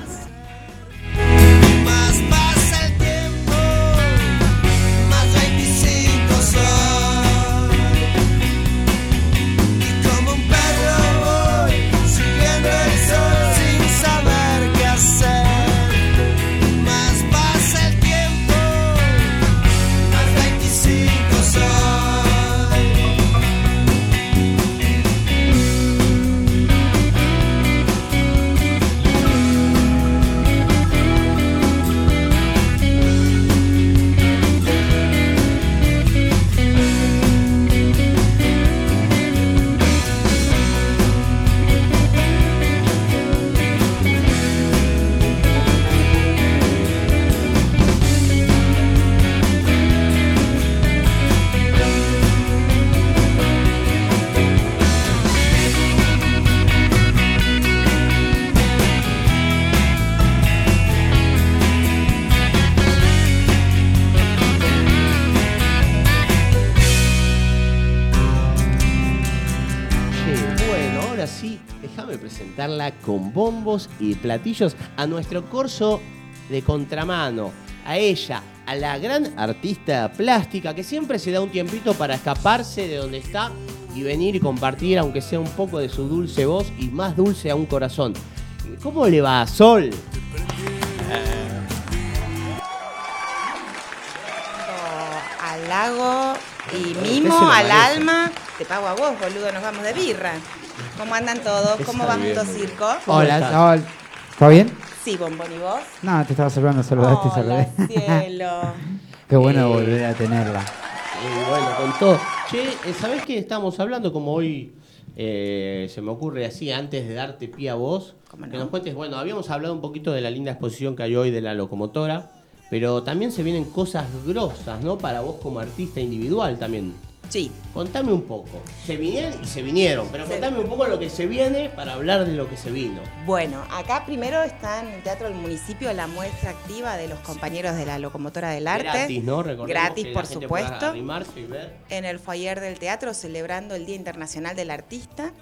Con bombos y platillos a nuestro corso de contramano. A ella, a la gran artista plástica que siempre se da un tiempito para escaparse de donde está y venir y compartir, aunque sea un poco de su dulce voz y más dulce a un corazón. ¿Cómo le va, Sol? al lago y mimo al alma. Te pago a vos, boludo, nos vamos de birra. ¿Cómo andan todos? ¿Cómo Está va Mundo. Circo? Hola, Sol. ¿Todo bien? Sí, Bombón, ¿y vos? No, te estaba saludando, saludaste y Hola, saludé. cielo. <laughs> Qué bueno volver a tenerla. Y bueno, con todo. Che, eh, ¿sabés qué estábamos hablando? Como hoy eh, se me ocurre así, antes de darte pie a vos, que nos cuentes, bueno, habíamos hablado un poquito de la linda exposición que hay hoy de la locomotora, pero también se vienen cosas grosas, ¿no? Para vos como artista individual también. Sí. Contame un poco. Se vinieron y se vinieron, pero contame un poco lo que se viene para hablar de lo que se vino. Bueno, acá primero está en el Teatro del Municipio la muestra activa de los compañeros de la Locomotora del Arte. Gratis, ¿no? Recordemos Gratis, que la por gente pueda supuesto. y ver. En el foyer del teatro celebrando el Día Internacional del Artista.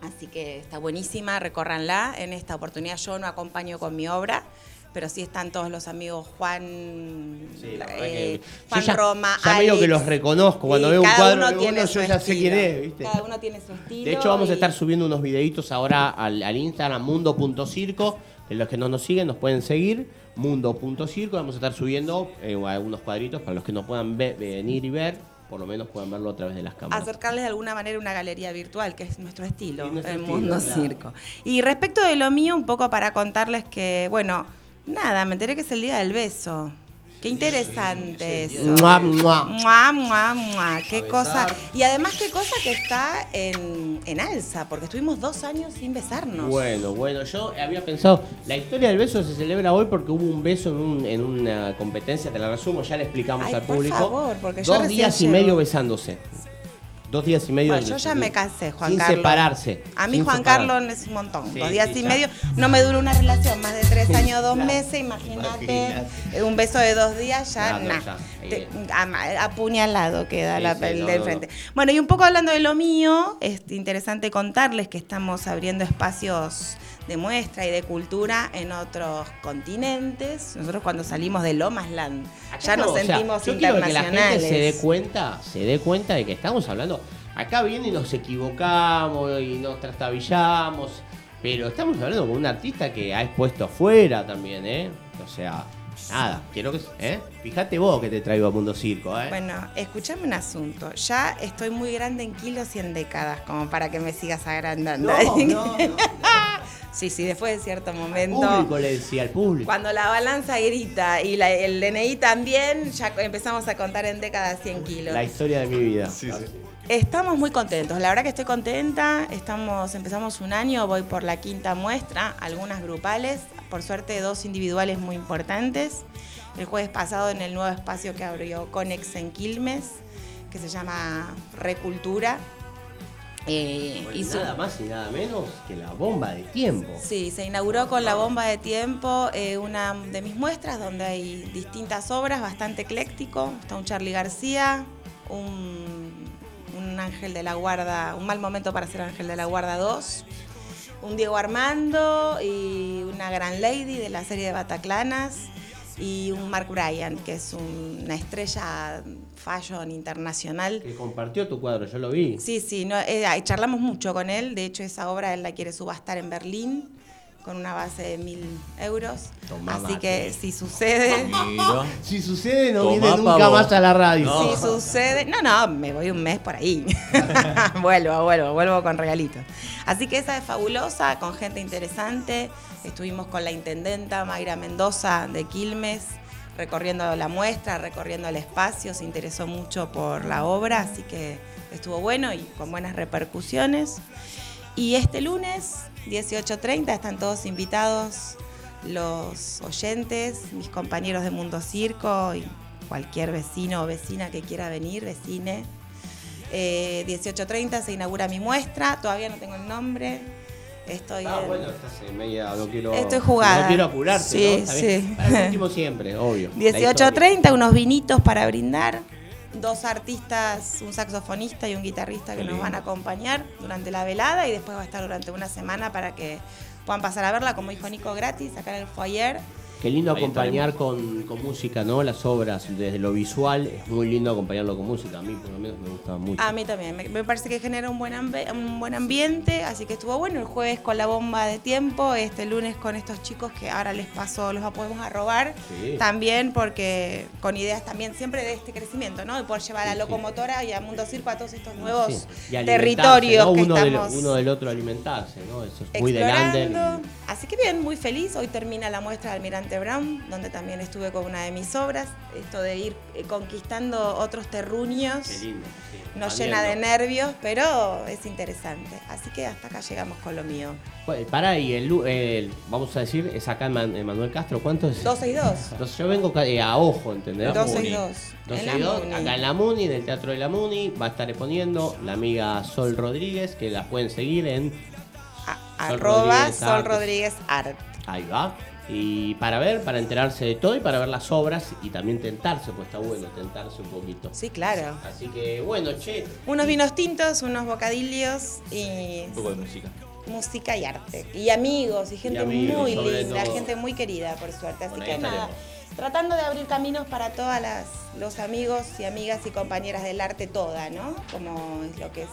Así que está buenísima, recórranla. En esta oportunidad yo no acompaño con mi obra, pero sí están todos los amigos Juan, la eh, Juan ya- Roma, ya medio Alex. que los reconozco. Cuando veo un cuadro uno de tiene uno, su yo ya sé quién es, ¿viste? Cada uno tiene su estilo. De hecho, vamos a estar subiendo unos videitos ahora al, al Instagram mundo.circo. Los que no nos siguen nos pueden seguir. Mundo.circo. Vamos a estar subiendo eh, algunos cuadritos para los que no puedan ve- venir y ver. Por lo menos puedan verlo a través de las cámaras. acercarles de alguna manera una galería virtual, que es nuestro estilo, nuestro el estilo, mundo claro. circo. Y respecto de lo mío, un poco para contarles que, bueno, nada, me enteré que es el día del beso. Qué interesante eso. Mua, mua. Mua, mua, mua. Qué A cosa. besar. Y además, qué cosa que está en, en alza, porque estuvimos dos años sin besarnos. Bueno, bueno, yo había pensado, la historia del beso se celebra hoy porque hubo un beso en, un- en una competencia, te la resumo, ya le explicamos Ay, al por público. favor, porque yo Dos días y medio besándose. Dos días y medio. Bueno, yo ya me casé, Juan sin Carlos. separarse. A mí sin Juan separarse. Carlos es un montón. Sí, dos días sí, y ya. medio. No me dura una relación más de tres años, dos <laughs> Claro. meses. Imagínate. Imagínate. Un beso de dos días ya, Nada, Te- ama- apuñalado queda Sí, la sí, pel no, del no, frente. Bueno, y un poco hablando de lo mío, es interesante contarles que estamos abriendo espacios de muestra y de cultura en otros continentes. Nosotros cuando salimos de Lomas Land ya nos No, o sea, sentimos yo quiero que la internacionales. gente se dé cuenta, se dé cuenta de que estamos hablando. Acá viene y nos equivocamos y nos trastabillamos. Pero estamos hablando con un artista que ha expuesto afuera también, ¿eh? O sea, nada, quiero que. ¿eh? Fíjate vos que te traigo a Mundo Circo, ¿eh? Bueno, escúchame un asunto. Ya estoy muy grande en kilos y en décadas, como para que me sigas agrandando. No, no, <laughs> sí, sí, después de cierto Al momento. público le decía, al público. Cuando la balanza grita y la- el DNI también, ya empezamos a contar en décadas 100 kilos. La historia de mi vida. Estamos muy contentos, la verdad que estoy contenta. Estamos, empezamos un año, voy por la quinta muestra, algunas grupales, por suerte dos individuales muy importantes. El jueves pasado en el nuevo espacio que abrió Conex en Quilmes, que se llama Recultura. Eh, Bueno, hizo- nada más y nada menos que la bomba de tiempo. Sí, se inauguró con la bomba de tiempo, eh, una de mis muestras donde hay distintas obras, bastante ecléctico. Está un Charlie García, un, un Ángel de la Guarda, un mal momento para ser Ángel de la Guarda 2, un Diego Armando y una gran lady de la serie de Bataclanas y un Mark Bryan, que es un- una estrella fashion internacional. Que compartió tu cuadro, yo lo vi. Sí, sí, no, eh, charlamos mucho con él. De hecho, esa obra él la quiere subastar en Berlín con una base de mil euros. Tomá Así mate. que si sucede. <laughs> Si sucede, no Tomá, viene nunca más a la radio. Si sucede. No, no, me voy un mes por ahí. <laughs> vuelvo, vuelvo, vuelvo con regalitos. Así que esa es fabulosa, con gente interesante. Estuvimos con la intendenta Mayra Mendoza de Quilmes, recorriendo la muestra, recorriendo el espacio. Se interesó mucho por la obra, así que estuvo bueno y con buenas repercusiones. Y este lunes, 18.30, están todos invitados los oyentes, mis compañeros de Mundo Circo y cualquier vecino o vecina que quiera venir, vecine. Eh, 18.30 se inaugura mi muestra, todavía no tengo el nombre. Estoy Ah, en- bueno, estás en media, no quiero. Estoy jugada. No quiero apurarte, Sí, ¿no? Está bien. sí. Para el último siempre, obvio. La 18.30, unos vinitos para brindar. Dos artistas, un saxofonista y un guitarrista que Qué nos lindo. van a acompañar durante la velada y después va a estar durante una semana para que puedan pasar a verla, como dijo Nico, gratis, acá en el foyer. Qué lindo Ahí acompañar con, con música, ¿no? Las obras, desde lo visual, es muy lindo acompañarlo con música. A mí, por lo menos, me gusta mucho. A mí también, me, me parece que genera un buen, ambi- un buen ambiente, así que estuvo bueno el jueves con la bomba de tiempo, este lunes con estos chicos que ahora les paso, los podemos arrobar, Sí. también porque con ideas también siempre de este crecimiento, ¿no? De poder llevar a la locomotora y a Mundo Circo a todos estos nuevos Sí. Y alimentarse, territorios ¿no? que uno, del, estamos uno del otro alimentarse, ¿no? Eso es muy de Lander. explorando. Así que bien, muy feliz. Hoy termina la muestra de Almirante Brown, donde también estuve con una de mis obras. Esto de ir eh, conquistando otros terruños. Qué lindo. sí. Nos llena de nervios, pero es interesante. Así que hasta acá llegamos con lo mío. Pues, Para y el, vamos a decir, es acá en en Manuel Castro, ¿cuánto es? 12 y 2. Entonces yo vengo eh, a ojo, ¿entendés? 12 y 2. 12 En la y 2, Muni. acá en la Muni, en el Teatro de la Muni, va a estar exponiendo la amiga Sol Rodríguez, que la pueden seguir en Sol Arroba Rodríguez Sol Art. Rodríguez Art. Ahí va. Y para ver, para enterarse de todo y para ver las obras y también tentarse, pues está bueno tentarse un poquito. Sí, claro. Así que bueno, che. Unos vinos tintos, unos bocadillos y Un poco de música. música y arte. Y amigos, y gente amigos, muy linda, todo. gente muy querida, por suerte. Así Bueno, que nada, estaremos. tratando de abrir caminos para todas las los amigos y amigas y compañeras del arte toda, ¿no? Como es lo que es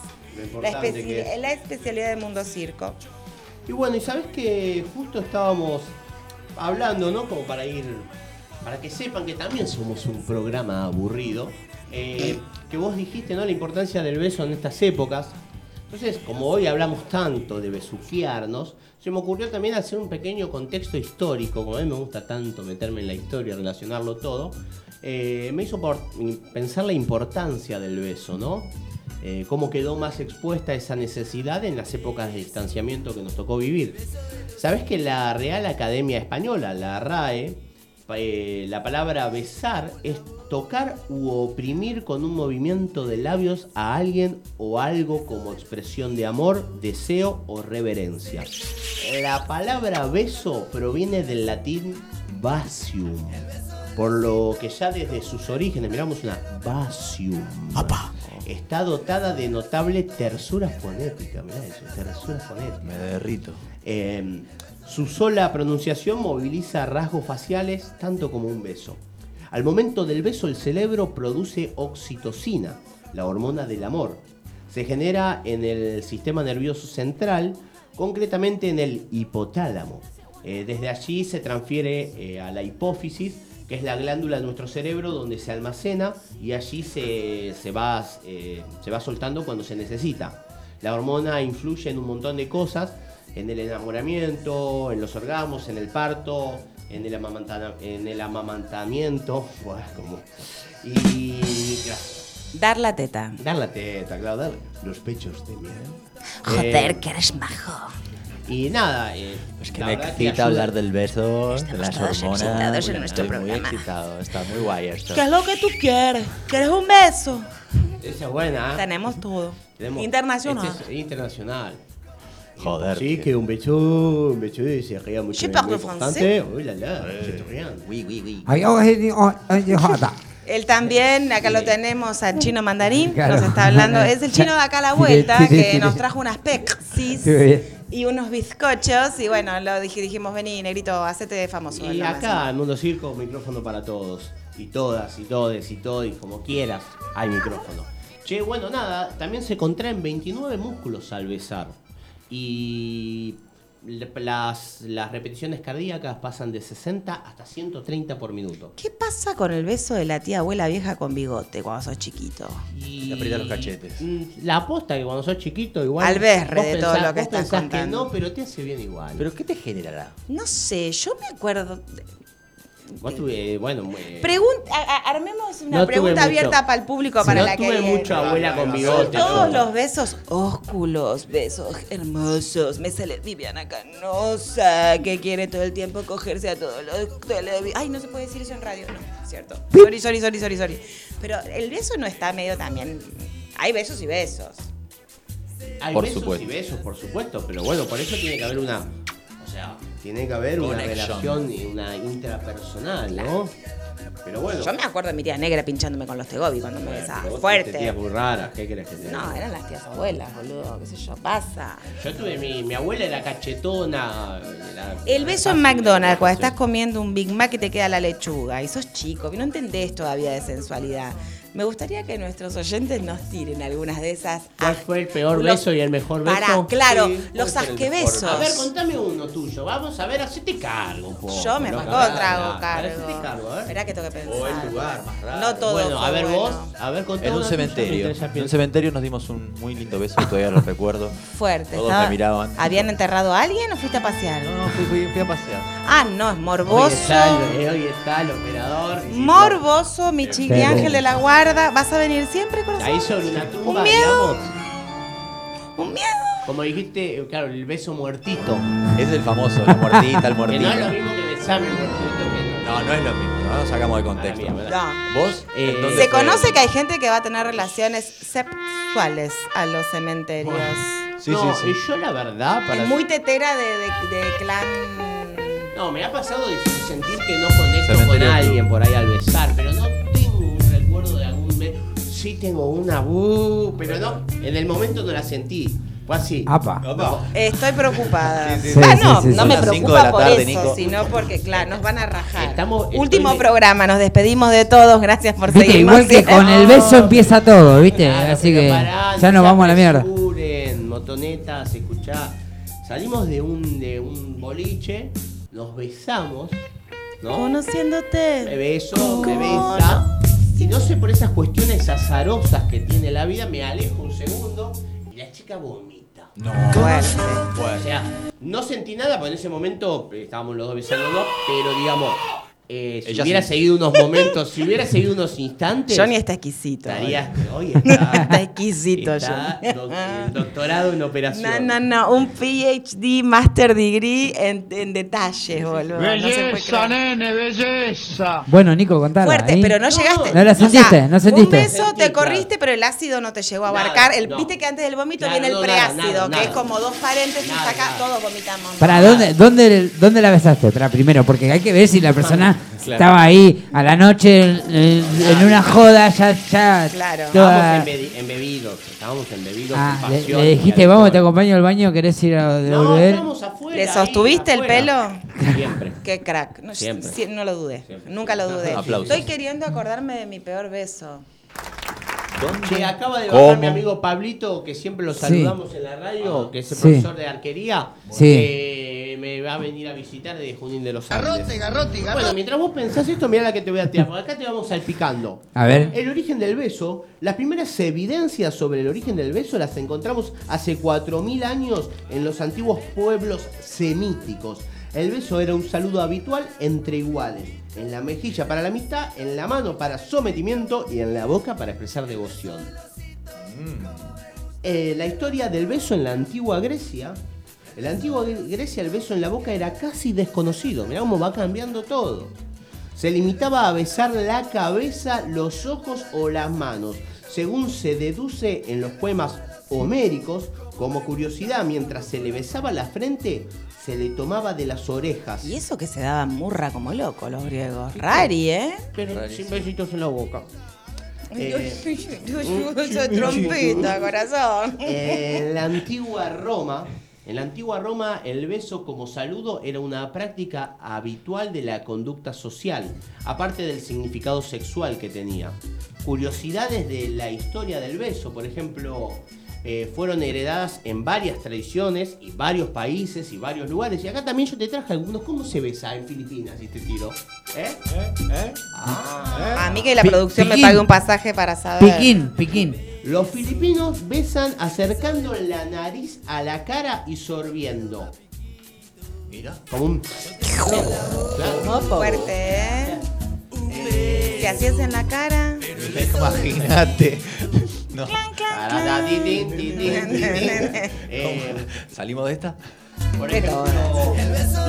Lo la, especi- que es. la especialidad del mundo circo. Y bueno, y sabes que justo estábamos hablando, ¿no? Como para ir, para que sepan que también somos un programa aburrido. eh, que vos dijiste, ¿no? La importancia del beso en estas épocas. Entonces, como hoy hablamos tanto de besuquearnos, se me ocurrió también hacer un pequeño contexto histórico, como a mí me gusta tanto meterme en la historia, relacionarlo todo, eh, me hizo pensar la importancia del beso, ¿no? Eh, cómo quedó más expuesta esa necesidad en las épocas de distanciamiento que nos tocó vivir. Sabes que la Real Academia Española, la RAE, eh, la palabra besar es tocar u oprimir con un movimiento de labios a alguien o algo como expresión de amor, deseo o reverencia. La palabra beso proviene del latín basium, por lo que ya desde sus orígenes, miramos una basium, está dotada de notable tersura fonética, mirá eso, tersura fonética. Me derrito. Eh, su sola pronunciación moviliza rasgos faciales tanto como un beso. Al momento del beso el cerebro produce oxitocina, la hormona del amor. Se genera en el sistema nervioso central, concretamente en el hipotálamo. Eh, desde allí se transfiere eh, a la hipófisis, que es la glándula de nuestro cerebro donde se almacena y allí se, se va, eh, se va soltando cuando se necesita. La hormona influye en un montón de cosas, en el enamoramiento, en los orgasmos, en el parto, en el, amamantana- en el amamantamiento. <laughs> Buah, como- Y gracias. Dar la teta. Dar la teta, claro, dar los pechos de miel. Joder, Eh, que eres majo. Y nada, eh, Es que me excita hablar del beso, de las todos hormonas. excitados en nuestro Estoy programa. muy excitado, está muy guay esto. ¿Qué es lo que tú quieres? ¿Quieres un beso? Esa es buena. ¿eh? Tenemos todo. Tenemos- Internacional. este es internacional. Joder. Sí, que un beso, un beso de se ría mucho. Je muy parle importante. français. Uy, la la, c'est rien. Oui, oui, oui. Ay, oh, eh, oh, eh. <laughs> Él también, acá lo tenemos al chino mandarín, Claro. nos está hablando. <laughs> Es el chino de acá a la vuelta, Sí, sí, sí, que sí. nos trajo unas pexis Sí. Y unos bizcochos. Y bueno, lo dije, dijimos, vení, negrito, hacete famoso. Y acá, en Mundo Circo, micrófono para todos. Y todas, y todes, y todos, y como quieras, hay micrófono. Che, bueno, nada, también se contraen 29 músculos al besar. Y las, las repeticiones cardíacas pasan de 60 hasta 130 por minuto. ¿Qué pasa con el beso de la tía abuela vieja con bigote cuando sos chiquito? Y Te aprieta los cachetes. Mm, La aposta que cuando sos chiquito igual... Al berre de todo lo que vos estás pensás que contando. no, pero te hace bien igual. ¿Pero qué te generará? No sé, yo me acuerdo. Vos tuve, bueno... eh, Pregunta, a- a- armemos una No tuve pregunta mucho. abierta para el público, para no la tuve que. mucha abuela con bigote. todos yo. los besos ósculos, besos hermosos. Me sale Viviana Canosa, que quiere todo el tiempo cogerse a todos los televi- Ay, no se puede decir eso en radio, no, cierto. Sorry, sorry, sorry, sorry, sorry. Pero el beso no está medio también. Hay besos y besos. Hay Por besos supuesto. y besos, por supuesto, pero bueno, por eso tiene que haber una. O sea, tiene que haber una relación y una intrapersonal, ¿no? Pero bueno. Yo me acuerdo de mi tía negra pinchándome con los tegobi cuando me besaba. Fuerte. te tías muy raras, ¿qué querés que te diga? No, eran las tías abuelas, boludo, qué sé yo, pasa. Yo tuve mi, mi abuela era cachetona. era- El beso en McDonald's, cuando estás comiendo un Big Mac y te queda la lechuga, y sos chico, que no entendés todavía de sensualidad. Me gustaría que nuestros oyentes nos tiren algunas de esas. ¿Cuál fue el peor Los- beso y el mejor beso? Pará, claro, Sí, los asquebesos. A ver, contame uno tuyo. Vamos a ver, hacete cargo un poco. Yo me hago Dale, cargo. hacete cargo, a ver. Esperá que tengo que pensar. O el lugar más raro. No todo Bueno, fue a ver bueno. vos, a ver, contá En un cementerio. En un cementerio nos dimos un muy lindo beso, todavía lo recuerdo. Fuerte. Todos estaba- me miraban. ¿Habían enterrado a alguien o fuiste a pasear? No, fui, fui- fui a pasear. Ah, no, es Hoy morboso. está, eh, hoy está el operador. Morboso, mi chiqui ángel de la ¿Vas a venir siempre, corazón? Ahí sobre una tumba, Un miedo. digamos. Un miedo. Como dijiste, claro, el beso muertito. Es el famoso, la muertita, el <laughs> Que muertito. no es lo mismo que besarme muertito que No, no es lo mismo, no nos sacamos de contexto. No. ¿Vos? Eh, ¿en dónde Se fue? conoce que hay gente que va a tener relaciones sexuales a los cementerios. Sí, no, sí, sí. y yo la verdad, para Es muy tetera de, de- de clan. No, me ha pasado de sentir que no conecto con Cementerio alguien por ahí al besar, pero no beso. Sí tengo una, uh, pero no, en el momento no la sentí. Fue así. Apa. Estoy preocupada. Sí, sí, Ah, sí, no, sí, sí. no me preocupa por tarde, eso, Nico. sino porque, claro, nos van a rajar. Estamos- Último estoy- programa, nos despedimos de todos. Gracias por Viste, seguirnos. igual que con el beso empieza todo, ¿viste? Claro, Así que pará, ya no nos vamos a la mierda. apresuren, motonetas, escuchá. Salimos de un, de un boliche, nos besamos, ¿no? Conociéndote. Me beso, me besa. Y no sé por esas cuestiones azarosas que tiene la vida, me alejo un segundo y la chica vomita. No. Fuerte. O sea, no sentí nada, porque en ese momento eh, estábamos los dos besándonos, pero digamos, eh, si Ella hubiera sí. seguido unos momentos, si hubiera seguido unos instantes, Johnny está exquisito. estaría, hoy <laughs> está, Está exquisito, está Johnny. doc- eh, doctorado en operación. No, no, no, un PhD, Master Degree en, en detalles, boludo. No Belleza, nene, belleza. Bueno, Nico, contala. Fuerte, pero no llegaste. No la o sea, sentiste, no sentiste. Un beso Sentí, te claro. corriste, pero el ácido no te llegó a Nada, abarcar. El- no. Viste que antes del vómito Claro, viene el no, nada, preácido, nada, que nada. es como dos paréntesis, Nada, acá nada. todos vomitamos. ¿Para dónde, dónde, dónde la besaste? Para primero, porque hay que ver si la persona Claro. estaba ahí a la noche en, una joda, ya, ya. Claro. toda- Estábamos embebi- embebidos, estábamos embebidos Ah, con pasión. le dijiste, vamos, te acompaño al baño, ¿querés ir a No, devolver? estábamos afuera. ¿Le ahí, sostuviste el afuera. pelo? Siempre. Qué crack. No, Siempre. no lo dudé. Siempre. Nunca lo dudé. Aplausos. Estoy queriendo acordarme de mi peor beso. Che, acaba de ¿Cómo? bajar mi amigo Pablito, que siempre lo Sí. saludamos en la radio, que es el Sí. profesor de arquería, Sí. que me va a venir a visitar de Junín de los Andes. Bueno, mientras vos pensás esto, mira la que te voy a tirar, porque acá te vamos salpicando. A ver. El origen del beso, las primeras evidencias sobre el origen del beso las encontramos hace 4.000 años en los antiguos pueblos semíticos. El beso era un saludo habitual entre iguales. En la mejilla para la amistad, en la mano para sometimiento y en la boca para expresar devoción. Eh, la historia del beso en la antigua Grecia. En la antigua Gre- Grecia el beso en la boca era casi desconocido. Mirá cómo va cambiando todo. Se limitaba a besar la cabeza, los ojos o las manos. Según se deduce en los poemas homéricos, como curiosidad, mientras se le besaba la frente, se le tomaba de las orejas. Y eso que se daban murra como locos los griegos. Rari, ¿eh? Pero sin besitos en la boca. Eh, <laughs> <laughs> corazón. En la antigua Roma, en la antigua Roma el beso como saludo era una práctica habitual de la conducta social, aparte del significado sexual que tenía. Curiosidades de la historia del beso, por ejemplo, eh, fueron heredadas en varias tradiciones y varios países y varios lugares. Y acá también yo te traje algunos. ¿Cómo se besa en Filipinas este tiro? ¿Eh? A mí que la Pi- producción me pague un pasaje para saber. Piquín, piquín. Los filipinos besan acercando la nariz a la cara y sorbiendo. Mira. Como un. Claro. Fuerte, ¿eh? ¿Qué hacías en la cara? Imagínate. No. Eh, ¿Salimos de esta? por Qué ejemplo,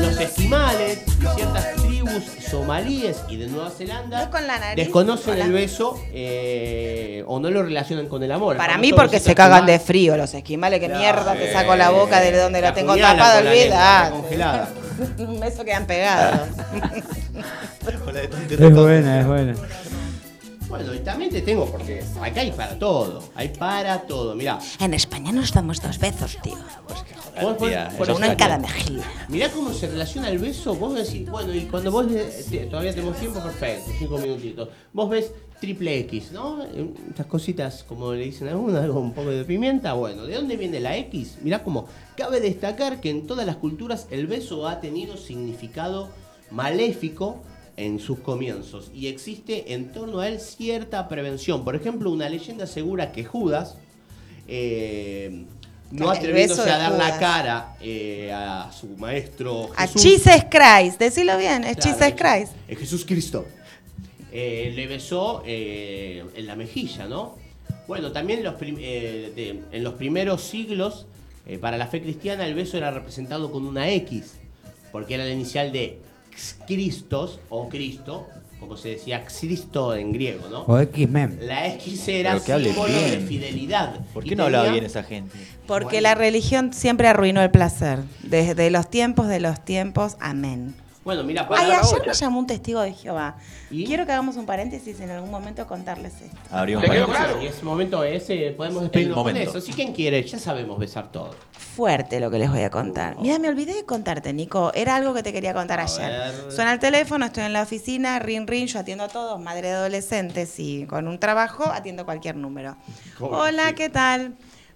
los esquimales y ciertas tribus somalíes y de Nueva Zelanda No con la nariz, desconocen con la- el beso eh, o no lo relacionan con el amor. Para mí porque se cagan de frío los esquimales. Que mierda te saco la boca de donde La la tengo tapada, olvidate. congelada. <laughs> Un beso quedan pegados. Es buena, es buena. Bueno, y también te tengo, porque acá hay para todo. Hay para todo. Mirá. En España nos damos dos besos, tío. Vos- vos- tía, por Uno en cada mejilla. Mirá cómo se relaciona el beso. Vos decís, bueno, y cuando vos le- todavía tenemos tiempo, perfecto, cinco minutitos. Vos ves triple X, ¿no? Estas cositas, como le dicen algunos, algo un poco de pimienta. Bueno, ¿de dónde viene la X? Mirá cómo cabe destacar que en todas las culturas el beso ha tenido significado maléfico en sus comienzos y existe en torno a él cierta prevención. Por ejemplo, una leyenda asegura que Judas, eh, no El atreviéndose a dar la cara eh, a su maestro A Jesús, Jesus Christ, decilo bien, es Claro, Jesus Christ. es Jesús Cristo. Eh, le besó en la mejilla, ¿no? Bueno, también los de- en los primeros siglos, para la fe cristiana, el beso era representado con una X, porque era la inicial de Christos o Cristo, como se decía Cristo en griego, ¿no? O X-Men. La X era símbolo de fidelidad. ¿Por y qué no hablaba tenía- bien esa gente? Porque la religión siempre arruinó el placer. Desde los tiempos de los tiempos, amén. Bueno, mira, Ay, para ayer me llamó un testigo de Jehová. Quiero que hagamos un paréntesis en algún momento contarles esto. Abrimos quedó paréntesis. claro. Y ese momento ese podemos despedirnos con momento. eso. Si quien quiere, ya sabemos besar todo. Fuerte lo que les voy a contar. Mira, me olvidé de contarte, Nico. Era algo que te quería contar ayer. ver. Suena el teléfono, estoy en la oficina, rin rin, yo atiendo a todos, madre de adolescentes y con un trabajo atiendo cualquier número. ¿Cómo? Hola, Sí. ¿qué tal?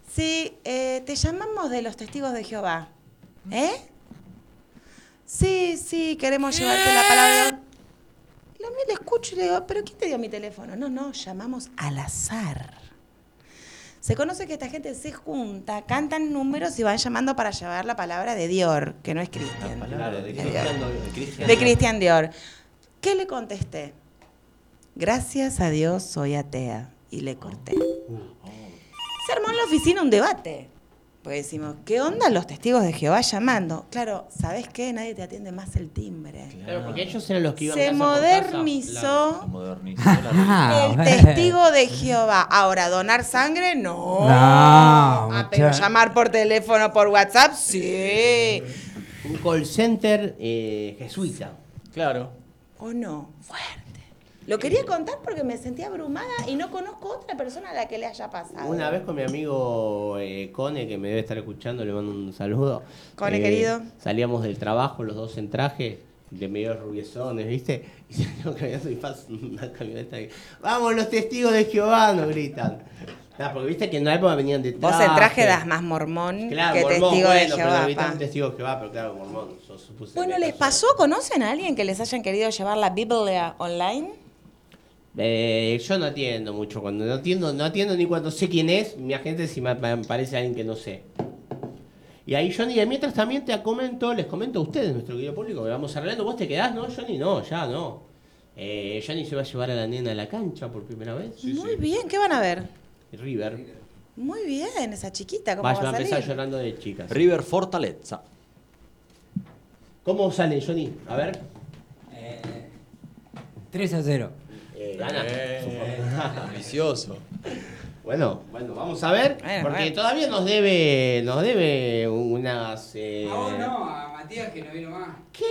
Sí, eh, te llamamos de los testigos de Jehová. ¿Eh? Sí, sí, queremos llevarte la palabra. Mí le escucho y le digo, ¿pero quién te dio mi teléfono? No, no, llamamos al azar. Se conoce que esta gente se junta, cantan números y van llamando para llevar la palabra de Dior, que no es Cristian. Claro, de. Cristian Dior. De Cristian Dior. ¿Qué le contesté? Gracias a Dios soy atea. Y le corté. Se armó en la oficina un debate. Pues decimos, ¿qué onda los testigos de Jehová llamando? Claro, ¿sabes qué? Nadie te atiende más el timbre. Claro, porque ellos eran los que iban Se casa por casa. modernizó Se modernizó la <laughs> Ah, el bueno. testigo de Jehová. Ahora, ¿donar sangre? No. No, Ah, pero llamar por teléfono, por WhatsApp, sí. Un call center eh, jesuita. Claro. ¿O no? Fuerte. Lo quería contar porque me sentía abrumada y no conozco otra persona a la que le haya pasado. Una vez con mi amigo eh, Cone, que me debe estar escuchando, le mando un saludo. Cone, Eh, querido. Salíamos del trabajo, los dos en traje, de medio rubiezones, ¿viste? Y salimos caminando y pasa una camioneta. y, Vamos, los testigos de Jehová, nos gritan. Nah, porque viste que en la época venían de Vos el traje das más mormón Claro, que mormón, testigo bueno, de pero Jehová. pa. testigo de Jehová, pero claro, mormón. Yo supuse Bueno, que ¿les pasó? ¿Conocen a alguien que les hayan querido llevar la Biblia online? Eh, yo no atiendo mucho. Cuando no atiendo, no atiendo ni cuando sé quién es. Mi agente si me, parece alguien que no sé. Y ahí, Johnny, de mientras también te comento, les comento a ustedes, nuestro querido público, que vamos arreglando. ¿Vos te quedás? No, Johnny, no, ya no. Eh, Johnny se va a llevar a la nena a la cancha por primera vez. Muy bien, ¿qué van a ver? River. Muy bien, esa chiquita, ¿cómo Va, va, va a a empezar salir? llorando de chicas. River Fortaleza. ¿Cómo sale, Johnny? A ver. 3 a 0. Eh, gana. <laughs> Ambicioso. Bueno, bueno, vamos a ver, Bueno, porque bueno. todavía nos debe, nos debe unas. eh, a Matías que no vino más. ¿Qué?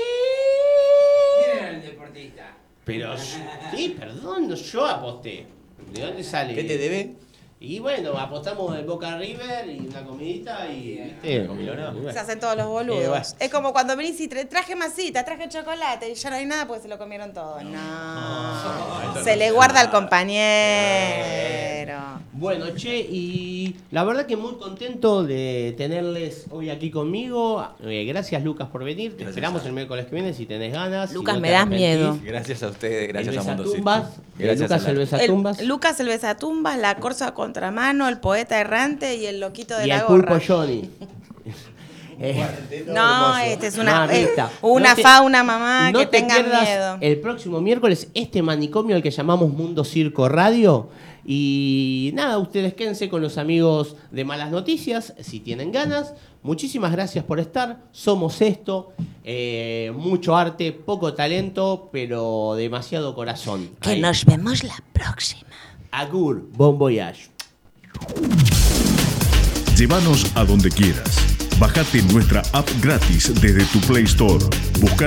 ¿Quién era el deportista? Pero <laughs> sí, perdón, no, yo aposté. ¿De dónde sale? ¿Qué te debe? Y bueno, apostamos en Boca River y una comidita y. ¿viste? comilona. Bueno. Se hacen todos los boludos. Eh, bueno. Es como cuando venís y tra- traje masita, traje chocolate y ya no hay nada porque se lo comieron todo. No. Se le guarda al compañero. Bueno, che, y la verdad que muy contento de tenerles hoy aquí conmigo. Eh, gracias, Lucas, por venir. Te Gracias esperamos a- el miércoles que viene si tenés ganas. si Lucas, no me das miedo. Gracias a ustedes, gracias el a Mundo Gracias Lucas a el la- Besatumbas. El- Lucas el besatumbas, la corza a contramano, el poeta errante y el loquito de y la el gorra. pulpo Johnny. <laughs> Eh, No, este es una, Mamita, eh, una no te- fauna mamá no que te tenga miedo. El próximo miércoles, este manicomio al que llamamos Mundo Circo Radio. Y nada, ustedes quédense con los amigos de Malas Noticias, si tienen ganas. Muchísimas gracias por estar. Somos esto. eh, mucho arte, poco talento, pero demasiado corazón. Que Ahí. nos vemos la próxima. Agur, bon voyage. Llévanos a donde quieras. Bájate nuestra app gratis desde tu Play Store. Búscanos